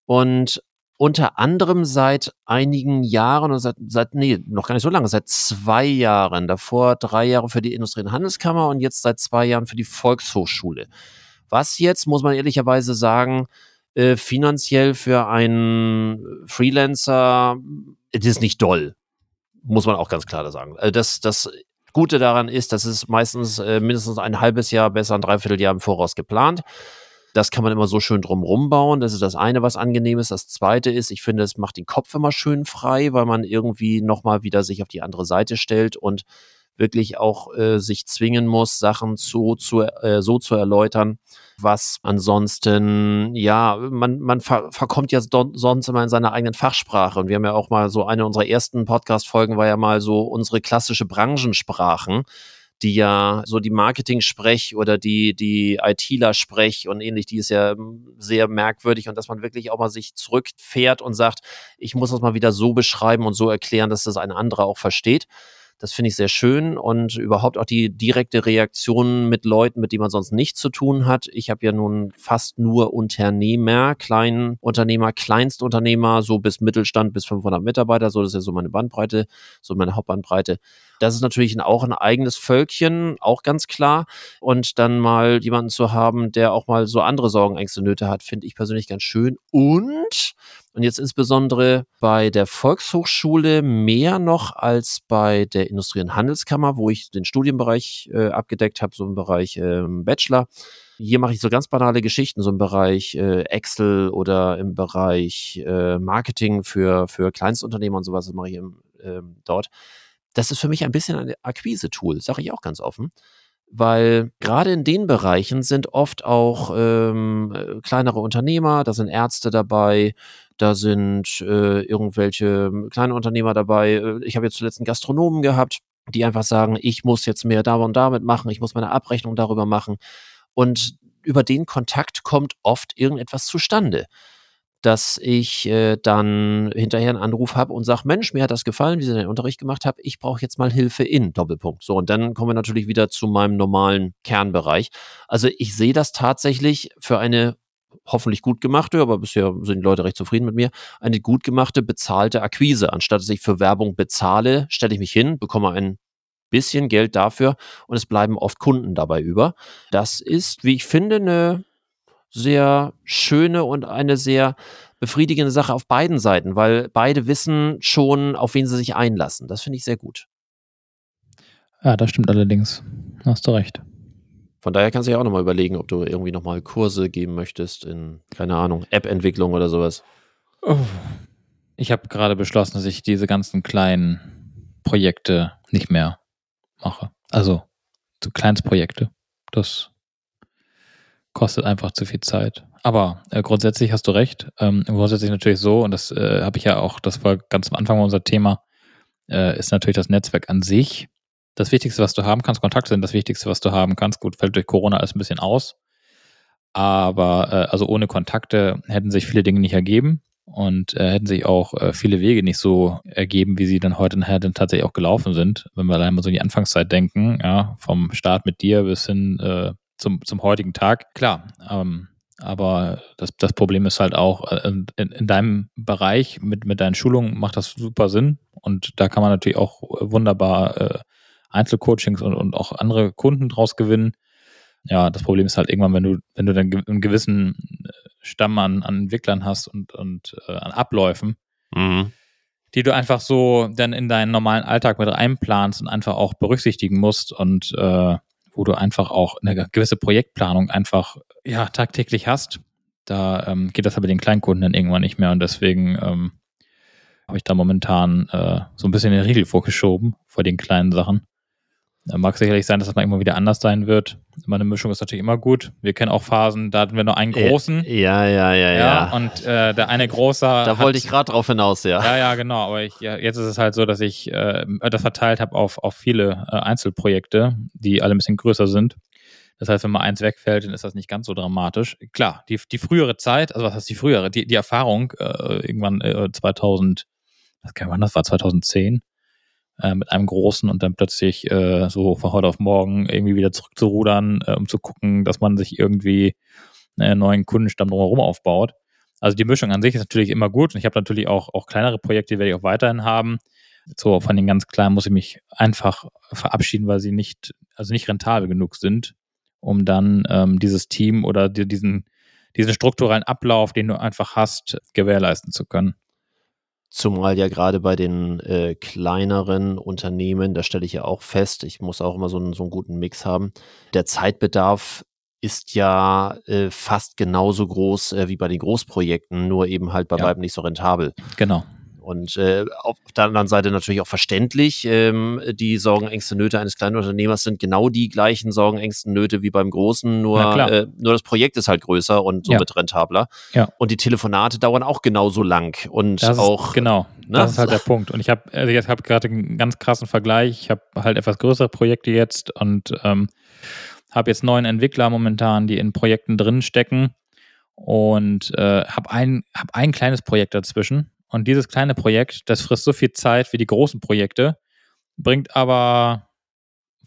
und unter anderem seit einigen Jahren oder seit, seit, nee, noch gar nicht so lange, seit zwei Jahren, davor drei Jahre für die Industrie- und Handelskammer und jetzt seit zwei Jahren für die Volkshochschule. Was jetzt, muss man ehrlicherweise sagen, äh, finanziell für einen Freelancer, das ist nicht doll. Muss man auch ganz klar sagen. Also das, das Gute daran ist, dass es meistens äh, mindestens ein halbes Jahr, besser ein Dreivierteljahr im Voraus geplant. Das kann man immer so schön drumrum bauen. Das ist das eine, was angenehm ist. Das zweite ist, ich finde, es macht den Kopf immer schön frei, weil man irgendwie nochmal wieder sich auf die andere Seite stellt und wirklich auch äh, sich zwingen muss, Sachen so zu, äh, so zu erläutern, was ansonsten, ja, man, man ver verkommt ja sonst immer in seiner eigenen Fachsprache. Und wir haben ja auch mal so eine unserer ersten Podcast-Folgen war ja mal so unsere klassische Branchensprachen die ja so die Marketing-Sprech oder die, die ITler-Sprech und ähnlich, die ist ja sehr merkwürdig und dass man wirklich auch mal sich zurückfährt und sagt, ich muss das mal wieder so beschreiben und so erklären, dass das ein anderer auch versteht. Das finde ich sehr schön und überhaupt auch die direkte Reaktion mit Leuten, mit denen man sonst nichts zu tun hat. Ich habe ja nun fast nur Unternehmer, kleinen Unternehmer, Kleinstunternehmer, so bis Mittelstand, bis 500 Mitarbeiter. So, das ist ja so meine Bandbreite, so meine Hauptbandbreite. Das ist natürlich auch ein eigenes Völkchen, auch ganz klar. Und dann mal jemanden zu haben, der auch mal so andere Sorgen, Ängste, Nöte hat, finde ich persönlich ganz schön. Und und jetzt insbesondere bei der Volkshochschule mehr noch als bei der Industrie- und Handelskammer, wo ich den Studienbereich äh, abgedeckt habe, so im Bereich äh, Bachelor. Hier mache ich so ganz banale Geschichten, so im Bereich äh, Excel oder im Bereich äh, Marketing für, für Kleinstunternehmer und sowas, das mache ich im, ähm, dort. Das ist für mich ein bisschen ein Akquise-Tool, sage ich auch ganz offen weil gerade in den Bereichen sind oft auch ähm, äh, kleinere Unternehmer, da sind Ärzte dabei, da sind äh, irgendwelche kleine Unternehmer dabei. Äh, ich habe jetzt zuletzt einen Gastronomen gehabt, die einfach sagen, ich muss jetzt mehr da und damit machen, ich muss meine Abrechnung darüber machen. Und über den Kontakt kommt oft irgendetwas zustande dass ich äh, dann hinterher einen Anruf habe und sage, Mensch, mir hat das gefallen, wie Sie den Unterricht gemacht haben, ich brauche jetzt mal Hilfe in Doppelpunkt. So, und dann kommen wir natürlich wieder zu meinem normalen Kernbereich. Also ich sehe das tatsächlich für eine hoffentlich gut gemachte, aber bisher sind die Leute recht zufrieden mit mir, eine gut gemachte, bezahlte Akquise. Anstatt dass ich für Werbung bezahle, stelle ich mich hin, bekomme ein bisschen Geld dafür und es bleiben oft Kunden dabei über. Das ist, wie ich finde, eine sehr schöne und eine sehr befriedigende Sache auf beiden Seiten, weil beide wissen schon, auf wen sie sich einlassen. Das finde ich sehr gut. Ja, das stimmt allerdings. Hast du recht. Von daher kannst du ja auch nochmal überlegen, ob du irgendwie nochmal Kurse geben möchtest in, keine Ahnung, App-Entwicklung oder sowas. Oh. Ich habe gerade beschlossen, dass ich diese ganzen kleinen Projekte nicht mehr mache. Also, so Kleinstprojekte. Das kostet einfach zu viel Zeit. Aber äh, grundsätzlich hast du recht. Ähm, grundsätzlich natürlich so, und das äh, habe ich ja auch, das war ganz am Anfang unser Thema, äh, ist natürlich das Netzwerk an sich. Das Wichtigste, was du haben kannst, Kontakte sind das Wichtigste, was du haben kannst. Gut, fällt durch Corona alles ein bisschen aus. Aber äh, also ohne Kontakte hätten sich viele Dinge nicht ergeben und äh, hätten sich auch äh, viele Wege nicht so ergeben, wie sie dann heute nachher dann tatsächlich auch gelaufen sind. Wenn wir allein mal so in die Anfangszeit denken, ja, vom Start mit dir bis hin äh, zum, zum heutigen Tag. Klar, ähm, aber das, das Problem ist halt auch, äh, in, in deinem Bereich mit, mit deinen Schulungen macht das super Sinn. Und da kann man natürlich auch wunderbar äh, Einzelcoachings und, und auch andere Kunden draus gewinnen. Ja, das Problem ist halt irgendwann, wenn du, wenn du dann einen gewissen äh, Stamm an, an Entwicklern hast und, und äh, an Abläufen, mhm. die du einfach so dann in deinen normalen Alltag mit einplanst und einfach auch berücksichtigen musst und äh, wo du einfach auch eine gewisse Projektplanung einfach ja tagtäglich hast. Da ähm, geht das aber den Kleinkunden dann irgendwann nicht mehr und deswegen ähm, habe ich da momentan äh, so ein bisschen den Riegel vorgeschoben vor den kleinen Sachen. Mag sicherlich sein, dass das mal immer wieder anders sein wird. Meine Mischung ist natürlich immer gut. Wir kennen auch Phasen, da hatten wir nur einen großen. Ja, ja, ja, ja. ja. Und äh, der eine große. Da wollte ich gerade drauf hinaus, ja. Ja, ja, genau. Aber ich, ja, jetzt ist es halt so, dass ich äh, das verteilt habe auf, auf viele äh, Einzelprojekte, die alle ein bisschen größer sind. Das heißt, wenn mal eins wegfällt, dann ist das nicht ganz so dramatisch. Klar, die, die frühere Zeit, also was heißt die frühere? Die, die Erfahrung, äh, irgendwann äh, 2000, was kann man, das war 2010, äh, mit einem großen und dann plötzlich äh, so von heute auf morgen irgendwie wieder zurückzurudern, äh, um zu gucken, dass man sich irgendwie einen neuen Kundenstamm drumherum aufbaut. Also die Mischung an sich ist natürlich immer gut und ich habe natürlich auch, auch kleinere Projekte, die werde ich auch weiterhin haben. So von den ganz kleinen muss ich mich einfach verabschieden, weil sie nicht, also nicht rentabel genug sind, um dann ähm, dieses Team oder die, diesen, diesen strukturellen Ablauf, den du einfach hast, gewährleisten zu können. Zumal ja gerade bei den äh, kleineren Unternehmen, da stelle ich ja auch fest, ich muss auch immer so einen, so einen guten Mix haben. Der Zeitbedarf ist ja äh, fast genauso groß äh, wie bei den Großprojekten, nur eben halt bei Ja. weitem nicht so rentabel. Genau. Und äh, auf der anderen Seite natürlich auch verständlich, ähm, die Sorgen, Ängste, Nöte eines kleinen Unternehmers sind genau die gleichen Sorgen, Ängste, Nöte wie beim großen, nur, äh, nur das Projekt ist halt größer und Ja. somit rentabler. Ja. Und die Telefonate dauern auch genauso lang und Das auch ist, genau, ne? das ist halt der Punkt. Und ich habe also habe gerade einen ganz krassen Vergleich. Ich habe halt etwas größere Projekte jetzt und ähm, habe jetzt neun Entwickler momentan, die in Projekten drin stecken und äh, habe ein, hab ein kleines Projekt dazwischen. Und dieses kleine Projekt, das frisst so viel Zeit wie die großen Projekte, bringt aber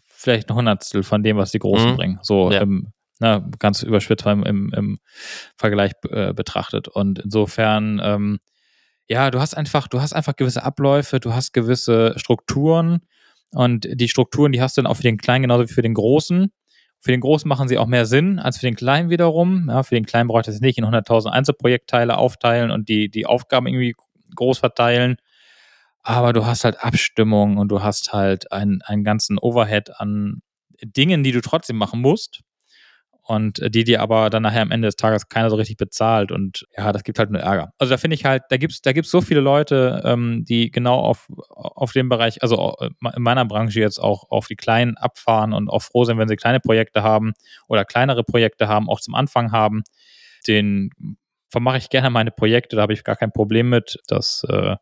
vielleicht ein Hundertstel von dem, was die großen Mhm. bringen. So Ja. im, na, ganz überspitzt im, im, im Vergleich äh, betrachtet. Und insofern, ähm, ja, du hast einfach, du hast einfach gewisse Abläufe, du hast gewisse Strukturen und die Strukturen, die hast du dann auch für den Kleinen genauso wie für den Großen. Für den Großen machen sie auch mehr Sinn als für den Kleinen wiederum. Ja, für den Kleinen braucht es nicht in 100.000 Einzelprojektteile aufteilen und die, die Aufgaben irgendwie groß verteilen. Aber du hast halt Abstimmung und du hast halt einen, einen ganzen Overhead an Dingen, die du trotzdem machen musst und äh, die dir aber dann nachher am Ende des Tages keiner so richtig bezahlt und ja, das gibt halt nur Ärger. Also da finde ich halt, da gibt's da gibt's so viele Leute, ähm, die genau auf, auf dem Bereich, also äh, in meiner Branche jetzt auch auf die Kleinen abfahren und auch froh sind, wenn sie kleine Projekte haben oder kleinere Projekte haben, auch zum Anfang haben. Den vermache ich gerne meine Projekte, da habe ich gar kein Problem mit. Das äh,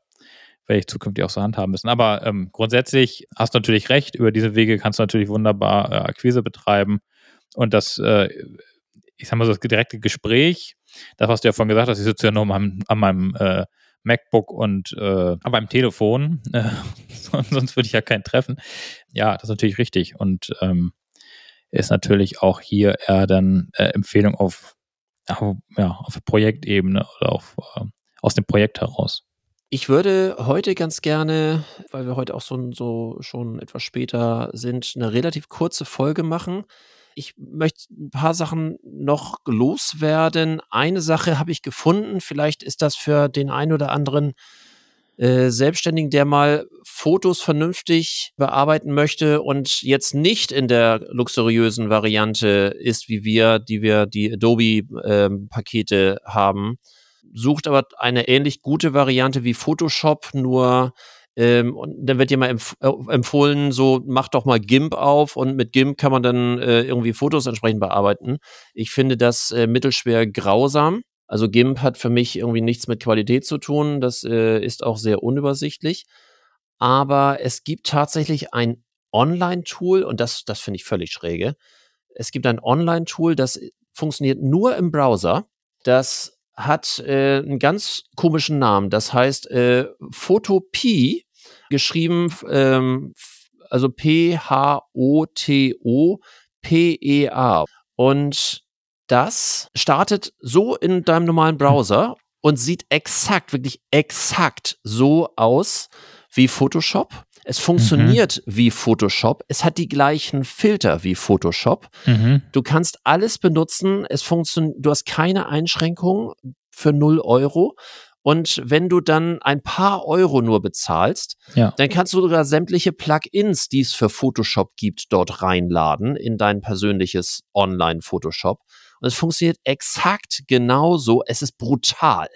werde ich zukünftig auch so handhaben müssen. Aber ähm, grundsätzlich hast du natürlich recht, über diese Wege kannst du natürlich wunderbar äh, Akquise betreiben. Und das, äh, ich sag mal so, das direkte Gespräch, das, was du ja vorhin gesagt hast, ich sitze ja nur an an meinem äh, MacBook und äh, meinem Telefon, äh, sonst würde ich ja keinen treffen. Ja, das ist natürlich richtig. Und ähm, ist natürlich auch hier eher dann äh, Empfehlung auf, ja, auf Projektebene oder auf, äh, aus dem Projekt heraus. Ich würde heute ganz gerne, weil wir heute auch so, so schon etwas später sind, eine relativ kurze Folge machen. Ich möchte ein paar Sachen noch loswerden. Eine Sache habe ich gefunden. Vielleicht ist das für den einen oder anderen äh, Selbstständigen, der mal Fotos vernünftig bearbeiten möchte und jetzt nicht in der luxuriösen Variante ist, wie wir, die wir die Adobe-Pakete haben, sucht aber eine ähnlich gute Variante wie Photoshop, nur ähm, und dann wird dir mal empf äh, empfohlen, so mach doch mal GIMP auf und mit GIMP kann man dann äh, irgendwie Fotos entsprechend bearbeiten. Ich finde das äh, mittelschwer grausam. Also GIMP hat für mich irgendwie nichts mit Qualität zu tun. Das äh, ist auch sehr unübersichtlich. Aber es gibt tatsächlich ein Online-Tool und das, das finde ich völlig schräge. Es gibt ein Online-Tool, das funktioniert nur im Browser. Das hat äh, einen ganz komischen Namen. Das heißt äh, Photopea, geschrieben, ähm, also P-H-O-T-O-P-E-A. Und das startet so in deinem normalen Browser und sieht exakt, wirklich exakt so aus wie Photoshop. Es funktioniert mhm. wie Photoshop. Es hat die gleichen Filter wie Photoshop. Mhm. Du kannst alles benutzen. Es funktioniert, du hast keine Einschränkungen für 0 Euro. Und wenn du dann ein paar Euro nur bezahlst, ja. dann kannst du sogar sämtliche Plugins, die es für Photoshop gibt, dort reinladen in dein persönliches Online-Photoshop. Und es funktioniert exakt genauso. Es ist brutal.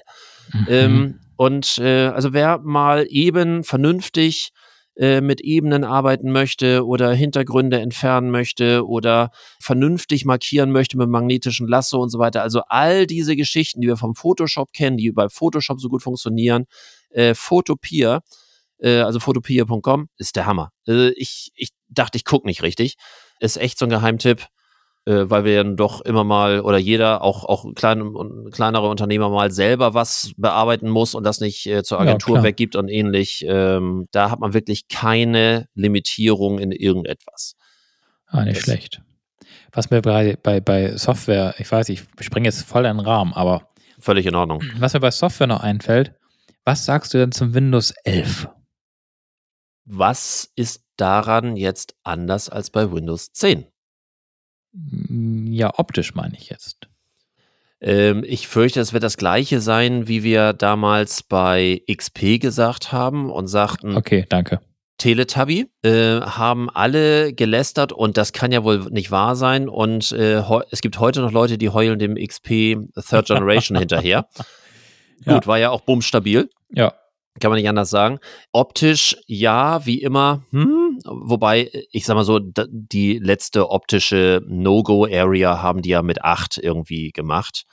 Mhm. Ähm, und äh, also wer mal eben vernünftig äh, mit Ebenen arbeiten möchte oder Hintergründe entfernen möchte oder vernünftig markieren möchte mit magnetischen Lasso und so weiter. Also all diese Geschichten, die wir vom Photoshop kennen, die bei Photoshop so gut funktionieren, äh, Photopia, äh, also photopia.com, ist der Hammer. Äh, ich, ich dachte, ich gucke nicht richtig. Ist echt so ein Geheimtipp äh, weil wir ja doch immer mal oder jeder, auch, auch kleine, kleinere Unternehmer mal selber was bearbeiten muss und das nicht äh, zur Agentur ja, weggibt und ähnlich. Ähm, da hat man wirklich keine Limitierung in irgendetwas. Ah, nicht das, schlecht. Was mir bei, bei, bei Software, ich weiß, ich springe jetzt voll in den Rahmen, aber. Völlig in Ordnung. Was mir bei Software noch einfällt, was sagst du denn zum Windows 11? Was ist daran jetzt anders als bei Windows 10? Ja, optisch meine ich jetzt. Ähm, ich fürchte, es wird das gleiche sein, wie wir damals bei XP gesagt haben und sagten. Okay, danke. Teletubby, äh, haben alle gelästert und das kann ja wohl nicht wahr sein. Und äh, es gibt heute noch Leute, die heulen dem XP Third Generation hinterher. Ja. Gut, war ja auch bummstabil. Ja. Kann man nicht anders sagen. Optisch, ja, wie immer. Hm, wobei, ich sag mal so, die letzte optische No-Go-Area haben die ja mit 8 irgendwie gemacht.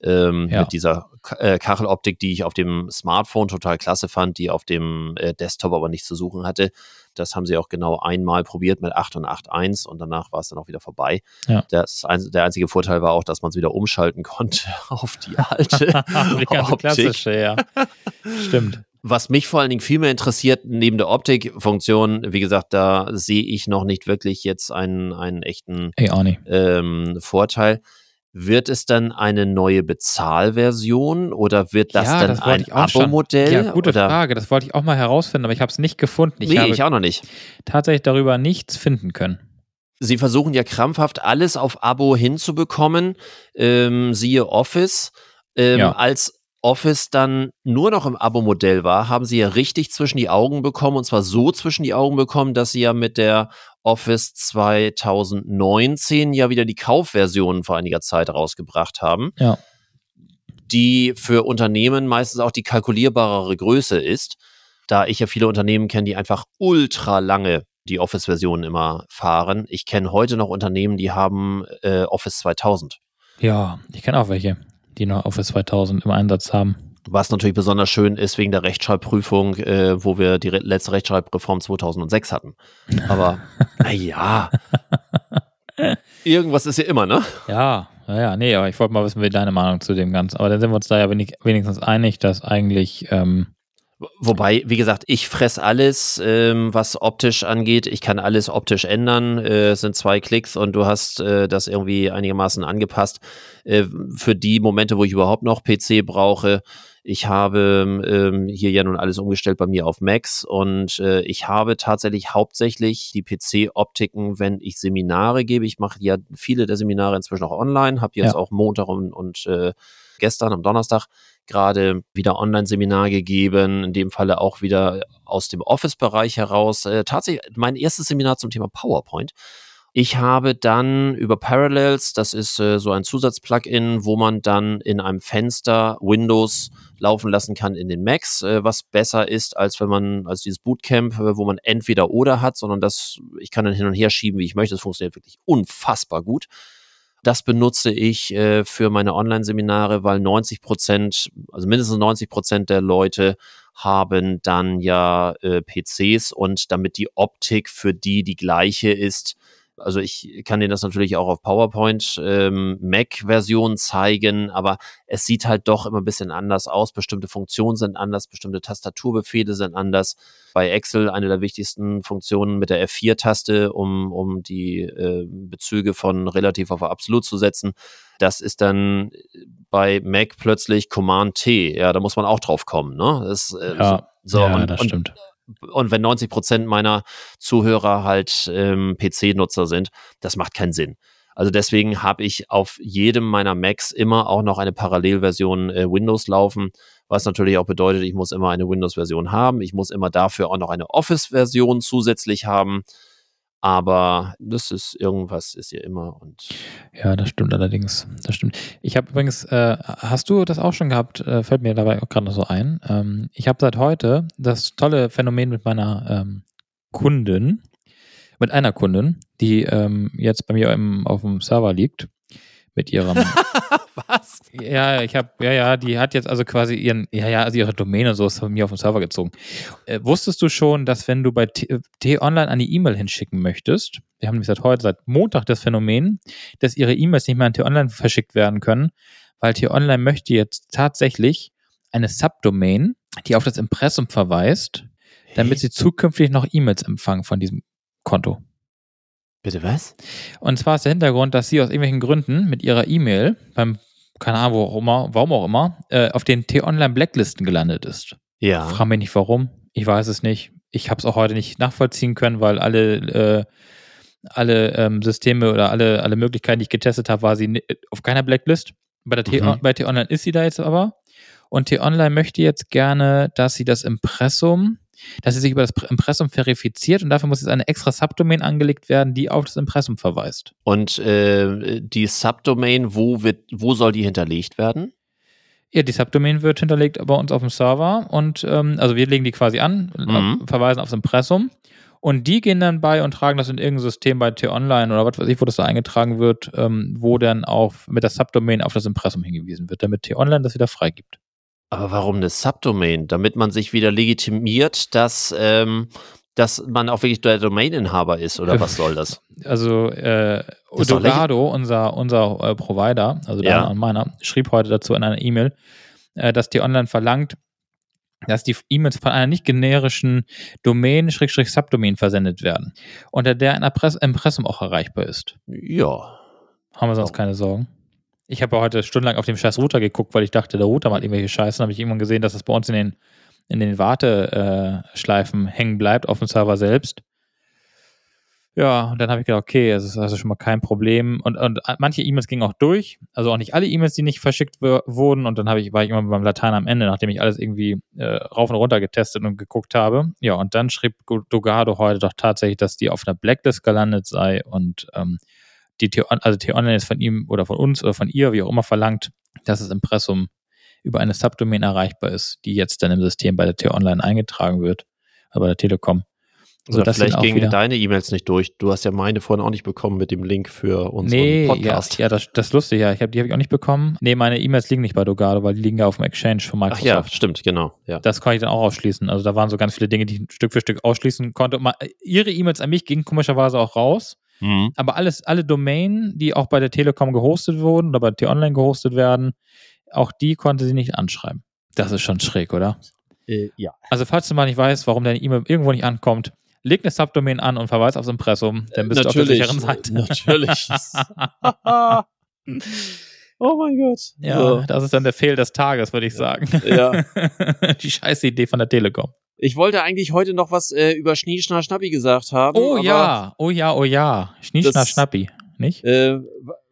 Ähm, Ja. Mit dieser äh, Kacheloptik, die ich auf dem Smartphone total klasse fand, die auf dem äh, Desktop aber nicht zu suchen hatte. Das haben sie auch genau einmal probiert mit 8 und 8.1 und danach war es dann auch wieder vorbei. Ja. Das, der einzige Vorteil war auch, dass man es wieder umschalten konnte auf die alte Optik. klassische, ja. Stimmt. Was mich vor allen Dingen viel mehr interessiert, neben der Optikfunktion, wie gesagt, da sehe ich noch nicht wirklich jetzt einen, einen echten Ey, auch nicht. ähm, Vorteil. Wird es dann eine neue Bezahlversion oder wird das Ja, dann das ein. Abo-Modell? Ja, gute oder? Frage. Das wollte ich auch mal herausfinden, aber ich habe es nicht gefunden. Ich nee, habe ich auch noch nicht. tatsächlich darüber nichts finden können. Sie versuchen ja krampfhaft alles auf Abo hinzubekommen. Ähm, siehe Office. Ähm, Ja. Als Office dann nur noch im Abo-Modell war, haben sie ja richtig zwischen die Augen bekommen und zwar so zwischen die Augen bekommen, dass sie ja mit der Office 2019 ja wieder die Kaufversion vor einiger Zeit rausgebracht haben, Ja. die für Unternehmen meistens auch die kalkulierbarere Größe ist, da ich ja viele Unternehmen kenne, die einfach ultra lange die Office-Version immer fahren. Ich kenne heute noch Unternehmen, die haben äh, Office 2000. Ja, ich kenne auch welche, die noch Office 2000 im Einsatz haben. Was natürlich besonders schön ist wegen der Rechtschreibprüfung, äh, wo wir die re letzte Rechtschreibreform 2006 hatten. Aber naja, irgendwas ist ja immer, ne? Ja, ja, ja, nee, aber ich wollte mal wissen, wie deine Meinung zu dem Ganzen. Aber dann sind wir uns da ja wenig, wenigstens einig, dass eigentlich, ähm, Wobei, wie gesagt, ich fress alles, ähm, was optisch angeht. Ich kann alles optisch ändern. Äh, es sind zwei Klicks und du hast äh, das irgendwie einigermaßen angepasst. Äh, für die Momente, wo ich überhaupt noch PC brauche. Ich habe ähm, hier ja nun alles umgestellt bei mir auf Macs und äh, ich habe tatsächlich hauptsächlich die PC-Optiken, wenn ich Seminare gebe. Ich mache ja viele der Seminare inzwischen auch online, habe jetzt Ja. auch Montag und, und äh, gestern am Donnerstag gerade wieder Online-Seminar gegeben, in dem Falle auch wieder aus dem Office-Bereich heraus. Äh, tatsächlich mein erstes Seminar zum Thema PowerPoint. Ich habe dann über Parallels, das ist äh, so ein Zusatzplugin, wo man dann in einem Fenster Windows laufen lassen kann in den Macs, äh, was besser ist, als wenn man, als dieses Bootcamp, äh, wo man entweder oder hat, sondern das, ich kann dann hin und her schieben, wie ich möchte. Das funktioniert wirklich unfassbar gut. Das benutze ich äh, für meine Online-Seminare, weil 90 Prozent, also mindestens 90 Prozent der Leute haben dann ja äh, PCs und damit die Optik für die die gleiche ist, also ich kann dir das natürlich auch auf PowerPoint ähm, Mac-Version zeigen, aber es sieht halt doch immer ein bisschen anders aus. Bestimmte Funktionen sind anders, bestimmte Tastaturbefehle sind anders. Bei Excel eine der wichtigsten Funktionen mit der F4-Taste, um, um die äh, Bezüge von relativ auf absolut zu setzen. Das ist dann bei Mac plötzlich Command T. Ja, da muss man auch drauf kommen. Ne? Das, äh, ja, so, ja und, das stimmt. und wenn 90 Prozent meiner Zuhörer halt ähm, PC-Nutzer sind, das macht keinen Sinn. Also deswegen habe ich auf jedem meiner Macs immer auch noch eine Parallelversion äh, Windows laufen, was natürlich auch bedeutet, ich muss immer eine Windows-Version haben. Ich muss immer dafür auch noch eine Office-Version zusätzlich haben. Aber das ist irgendwas ist ja immer und Ja, das stimmt allerdings. Das stimmt. Ich habe übrigens, äh, hast du das auch schon gehabt? Äh, fällt mir dabei auch gerade noch so ein. Ähm, ich habe seit heute das tolle Phänomen mit meiner ähm, Kundin, mit einer Kundin, die ähm, jetzt bei mir im, auf dem Server liegt, mit ihrem was? Ja, ich habe, ja, ja, die hat jetzt also quasi ihren, ja, ja, also ihre Domäne und so ist von mir auf den Server gezogen. Äh, wusstest du schon, dass wenn du bei T- T-Online eine E-Mail hinschicken möchtest, wir haben nämlich seit heute, seit Montag das Phänomen, dass ihre E-Mails nicht mehr an T-Online verschickt werden können, weil T-Online möchte jetzt tatsächlich eine Subdomain, die auf das Impressum verweist, damit sie zukünftig noch E-Mails empfangen von diesem Konto. Bitte was? Und zwar ist der Hintergrund, dass sie aus irgendwelchen Gründen mit ihrer E-Mail beim, keine Ahnung, wo auch immer, warum auch immer, äh, auf den T-Online-Blacklisten gelandet ist. Ja. Frag mich nicht warum. Ich weiß es nicht. Ich habe es auch heute nicht nachvollziehen können, weil alle, äh, alle ähm, Systeme oder alle, alle Möglichkeiten, die ich getestet habe, war sie auf keiner Blacklist. Bei, der T Mhm. bei T-Online ist sie da jetzt aber. Und T-Online möchte jetzt gerne, dass sie das Impressum dass sie sich über das Impressum verifiziert und dafür muss jetzt eine extra Subdomain angelegt werden, die auf das Impressum verweist. Und äh, die Subdomain, wo, wird, wo soll die hinterlegt werden? Ja, die Subdomain wird hinterlegt bei uns auf dem Server und ähm, also wir legen die quasi an, Mhm. verweisen aufs Impressum und die gehen dann bei und tragen das in irgendein System bei T-Online oder was weiß ich, wo das da eingetragen wird, ähm, wo dann auch mit der Subdomain auf das Impressum hingewiesen wird, damit T-Online das wieder freigibt. Aber warum eine Subdomain? Damit man sich wieder legitimiert, dass, ähm, dass man auch wirklich der Domaininhaber ist oder was soll das? Also äh, Odogado, unser, unser äh, Provider, also Ja. deiner und meiner, schrieb heute dazu in einer E-Mail, äh, dass T-Online verlangt, dass die E-Mails von einer nicht generischen Domain, Schrägstrich Subdomain versendet werden, unter der ein Impress Impressum auch erreichbar ist. Ja. Haben wir sonst keine Sorgen. Ich habe ja heute stundenlang auf dem scheiß Router geguckt, weil ich dachte, der Router macht irgendwelche Scheiße. Dann habe ich irgendwann gesehen, dass das bei uns in den, in den Warteschleifen hängen bleibt auf dem Server selbst. Ja, und dann habe ich gedacht, okay, es ist also schon mal kein Problem. Und, und manche E-Mails gingen auch durch, also auch nicht alle E-Mails, die nicht verschickt wurden. Und dann habe ich, war ich immer beim Latein am Ende, nachdem ich alles irgendwie äh, rauf und runter getestet und geguckt habe. Ja, und dann schrieb Dogado heute doch tatsächlich, dass die auf einer Blacklist gelandet sei und ähm, die also T-Online ist von ihm oder von uns oder von ihr, wie auch immer, verlangt, dass das Impressum über eine Subdomain erreichbar ist, die jetzt dann im System bei der T-Online eingetragen wird, äh, bei der Telekom. Oder Sodass vielleicht gingen deine E-Mails nicht durch. Du hast ja meine vorhin auch nicht bekommen mit dem Link für unseren Nee, ja, Podcast. ja, das, das ist lustig, ja. Ich hab, die habe ich auch nicht bekommen. Nee, meine E-Mails liegen nicht bei Dogado, weil die liegen ja auf dem Exchange von Ach Microsoft. ja, stimmt, genau. Ja. Das konnte ich dann auch ausschließen. Also da waren so ganz viele Dinge, die ich Stück für Stück ausschließen konnte. Und Ihre E-Mails an mich gingen komischerweise auch raus. Mhm. Aber alles, alle Domain, die auch bei der Telekom gehostet wurden oder bei T-Online gehostet werden, auch die konnte sie nicht anschreiben. Das ist schon schräg, oder? Äh, ja. Also, falls du mal nicht weißt, warum deine E-Mail irgendwo nicht ankommt, leg eine Subdomain an und verweis aufs Impressum, dann bist du auf der sicheren Seite. Natürlich. oh mein Gott. Ja, das ist dann der Fehl des Tages, würde ich sagen. Ja. Die scheiße Idee von der Telekom. Ich wollte eigentlich heute noch was äh, über Schnie, Schna, Schnappi gesagt haben. Oh ja, oh ja, oh ja. Schnie, Das- schnapp, schnappi. Nicht? Äh,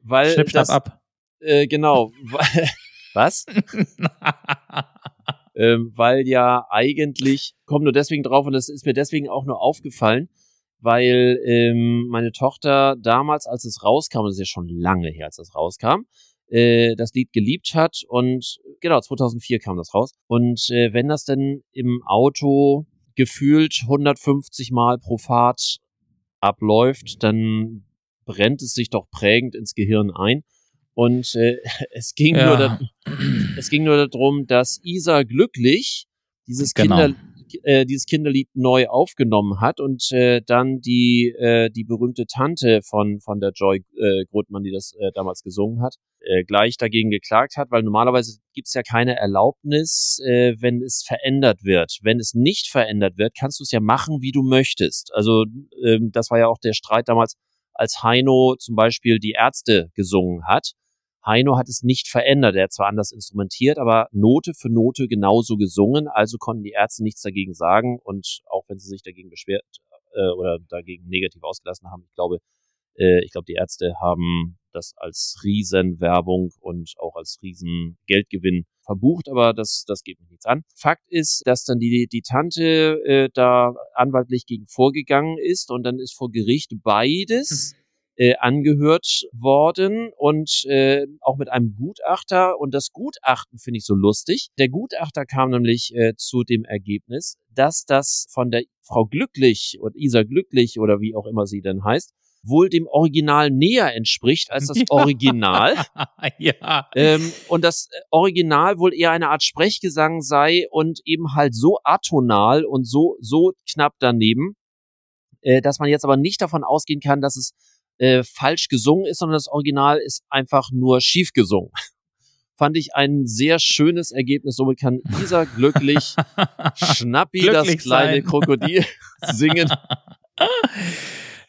weil Schnipp, schnapp das, ab. Äh, genau. Was? ähm, weil ja eigentlich, komm nur deswegen drauf und das ist mir deswegen auch nur aufgefallen, weil ähm, meine Tochter damals, als es rauskam, das ist ja schon lange her, als es rauskam, äh, das Lied geliebt hat und genau, 2004 kam das raus. Und äh, wenn das denn im Auto gefühlt 150 Mal pro Fahrt abläuft, dann brennt es sich doch prägend ins Gehirn ein. Und äh, es ging nur Ja. da, es ging nur darum, dass Isa glücklich dieses Genau. Kinder äh, dieses Kinderlied neu aufgenommen hat und äh, dann die äh, die berühmte Tante von von der Joy äh, Grotmann, die das äh, damals gesungen hat, äh, gleich dagegen geklagt hat, weil normalerweise gibt's ja keine Erlaubnis, äh, wenn es verändert wird. Wenn es nicht verändert wird, kannst du es ja machen, wie du möchtest. Also ähm, das war ja auch der Streit damals, als Heino zum Beispiel die Ärzte gesungen hat. Heino hat es nicht verändert. Er hat zwar anders instrumentiert, aber Note für Note genauso gesungen. Also konnten die Ärzte nichts dagegen sagen. Und auch wenn sie sich dagegen beschwert äh, oder dagegen negativ ausgelassen haben, ich glaube, äh, ich glaube, die Ärzte haben das als Riesenwerbung und auch als Riesengeldgewinn verbucht, aber das, das geht mich nichts an. Fakt ist, dass dann die, die Tante äh, da anwaltlich gegen vorgegangen ist und dann ist vor Gericht beides äh, angehört worden und äh, auch mit einem Gutachter. Und das Gutachten finde ich so lustig. Der Gutachter kam nämlich äh, zu dem Ergebnis, dass das von der Frau Glücklich oder Isa Glücklich oder wie auch immer sie denn heißt, wohl dem Original näher entspricht als das Ja. Original. ja. Ähm, und das Original wohl eher eine Art Sprechgesang sei und eben halt so atonal und so, so knapp daneben, äh, dass man jetzt aber nicht davon ausgehen kann, dass es äh, falsch gesungen ist, sondern das Original ist einfach nur schief gesungen. Fand ich ein sehr schönes Ergebnis. Somit kann Isa glücklich Schnappi, das Glücklich kleine sein. Krokodil, singen.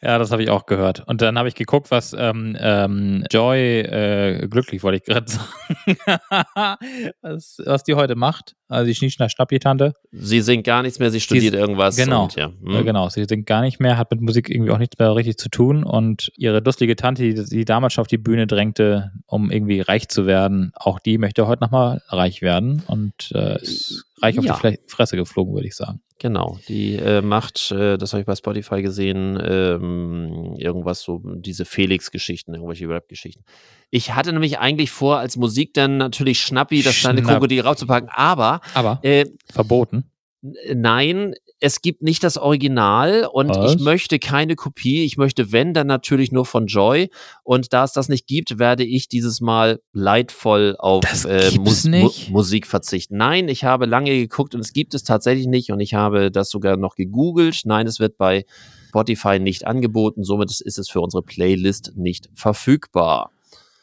Ja, das habe ich auch gehört. Und dann habe ich geguckt, was ähm, ähm, Joy äh, glücklich, wollte ich gerade sagen, was, was die heute macht. Also die Schnieschner Schnappi-Tante. Sie singt gar nichts mehr, sie studiert irgendwas. genau. Und, ja. Äh, hm. genau, sie singt gar nicht mehr, hat mit Musik irgendwie auch nichts mehr richtig zu tun. Und ihre lustige Tante, die sie damals schon auf die Bühne drängte, um irgendwie reich zu werden, auch die möchte heute nochmal reich werden. Und äh, ist reich auf Ja. die Fresse geflogen, würde ich sagen. Genau, die äh, macht, äh, das habe ich bei Spotify gesehen, ähm, irgendwas so, diese Felix-Geschichten, irgendwelche Rap-Geschichten. Ich hatte nämlich eigentlich vor, als Musik dann natürlich Schnappi, das kleine Schnapp. Krokodil raufzupacken, aber Aber äh, verboten. N- nein, es gibt nicht das Original und Was? ich möchte keine Kopie. Ich möchte, wenn, dann natürlich nur von Joy. Und da es das nicht gibt, werde ich dieses Mal leidvoll auf äh, Mus? Mu Musik verzichten. Nein, ich habe lange geguckt und es gibt es tatsächlich nicht und ich habe das sogar noch gegoogelt. Nein, es wird bei Spotify nicht angeboten. Somit ist es für unsere Playlist nicht verfügbar.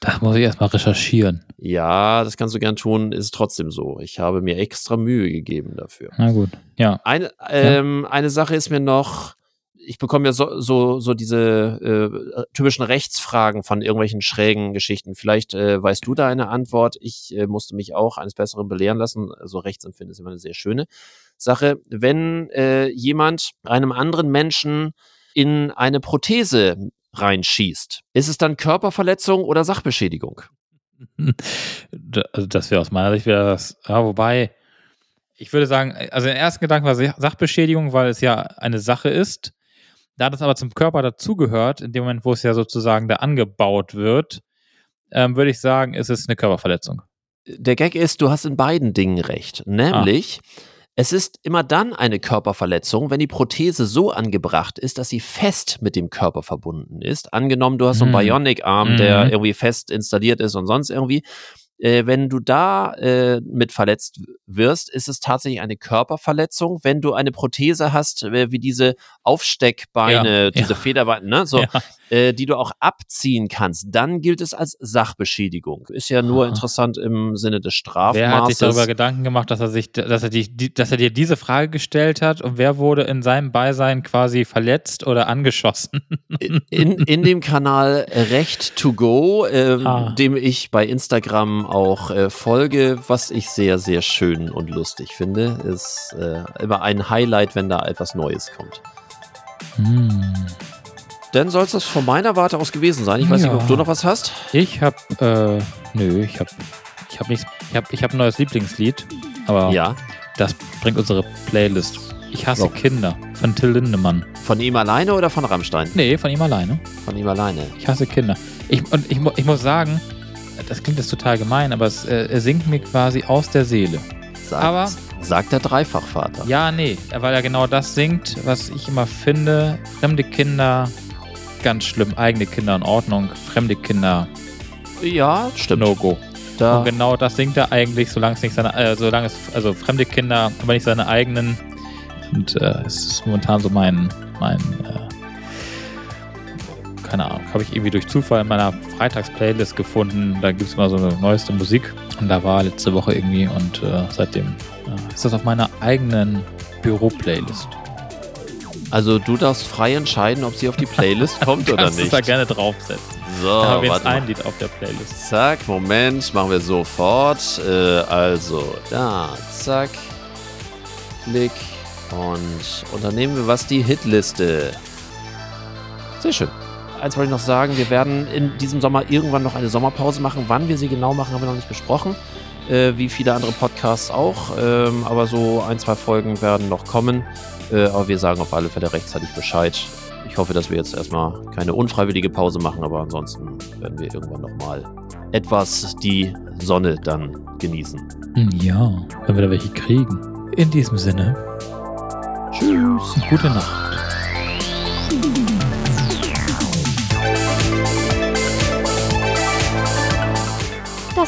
Da muss ich erstmal recherchieren. Ja, das kannst du gern tun, ist trotzdem so. Ich habe mir extra Mühe gegeben dafür. Na gut. Ja. Eine, ähm, eine Sache ist mir noch, ich bekomme ja so, so, so diese äh, typischen Rechtsfragen von irgendwelchen schrägen Geschichten. Vielleicht äh, weißt du da eine Antwort. Ich äh, musste mich auch eines Besseren belehren lassen. Also Rechtsempfinden ist immer eine sehr schöne Sache. Wenn äh, jemand einem anderen Menschen in eine Prothese reinschießt, ist es dann Körperverletzung oder Sachbeschädigung? Also das wäre aus meiner Sicht wäre das, ja, wobei, ich würde sagen, also der erste Gedanke war Sach- Sachbeschädigung, weil es ja eine Sache ist. Da das aber zum Körper dazugehört, in dem Moment, wo es ja sozusagen da angebaut wird, ähm, würde ich sagen, ist es eine Körperverletzung. der Gag ist, du hast in beiden Dingen recht. Nämlich, es ist immer dann eine Körperverletzung, wenn die Prothese so angebracht ist, dass sie fest mit dem Körper verbunden ist. Angenommen, du hast so einen Mhm. Bionic-Arm, der Mhm. irgendwie fest installiert ist und sonst irgendwie. Äh, wenn du da äh, mit verletzt wirst, ist es tatsächlich eine Körperverletzung. Wenn du eine Prothese hast, äh, wie diese Aufsteckbeine, Ja, diese ja. Federbeine, ne, so, Ja. äh, die du auch abziehen kannst, dann gilt es als Sachbeschädigung. Ist ja nur Aha. interessant im Sinne des Wer hat sich Strafmaßes. darüber Gedanken gemacht, dass er sich, dass er, die, die, dass er dir diese Frage gestellt hat und wer wurde in seinem Beisein quasi verletzt oder angeschossen? in, in dem Kanal Recht to Go, ähm, Ah. dem ich bei Instagram auch äh, folge, was ich sehr, sehr schön und lustig finde. Ist äh, immer ein Highlight, wenn da etwas Neues kommt. Hm. Dann soll es das von meiner Warte aus gewesen sein. Ich weiß Ja. nicht, ob du noch was hast. Ich hab, äh, nö, ich hab, ich hab nichts, ich hab, ich hab ein neues Lieblingslied, aber Ja. das bringt unsere Playlist. Ich hasse So. Kinder von Till Lindemann. Von ihm alleine oder von Rammstein? Nee, von ihm alleine. Von ihm alleine. Ich hasse Kinder. Ich, und ich, ich muss sagen, das klingt jetzt total gemein, aber es, äh, singt mir quasi aus der Seele. Sagt, Aber- sagt der Dreifachvater. Ja, nee, weil er genau das singt, was ich immer finde. Fremde Kinder, ganz schlimm. Eigene Kinder in Ordnung. Fremde Kinder, Ja, stimmt. No-Go. Da, Und genau das singt er eigentlich, solange es nicht seine, äh, solange es, also fremde Kinder, aber nicht seine eigenen. Und äh, es ist momentan so mein, mein, äh, keine Ahnung, habe ich irgendwie durch Zufall in meiner Freitags-Playlist gefunden. Da gibt es immer so eine neueste Musik. Und da war letzte Woche irgendwie und äh, seitdem äh, ist das auf meiner eigenen Büro-Playlist. also du darfst frei entscheiden, ob sie auf die Playlist kommt oder Kannst nicht. da gerne draufsetzen. So, da haben wir jetzt mal. ein Lied auf der Playlist. Zack, Moment, machen wir sofort. Äh, also, da, zack, Klick und und dann nehmen wir was die Hitliste. Sehr schön. Eins wollte ich noch sagen, wir werden in diesem Sommer irgendwann noch eine Sommerpause machen. Wann wir sie genau machen, haben wir noch nicht besprochen. Äh, wie viele andere Podcasts auch. Ähm, aber so ein, zwei Folgen werden noch kommen. Äh, aber wir sagen auf alle Fälle rechtzeitig Bescheid. Ich hoffe, dass wir jetzt erstmal keine unfreiwillige Pause machen, aber ansonsten werden wir irgendwann nochmal etwas die Sonne dann genießen. Ja, wenn wir da welche kriegen. In diesem Sinne, Tschüss. gute Nacht.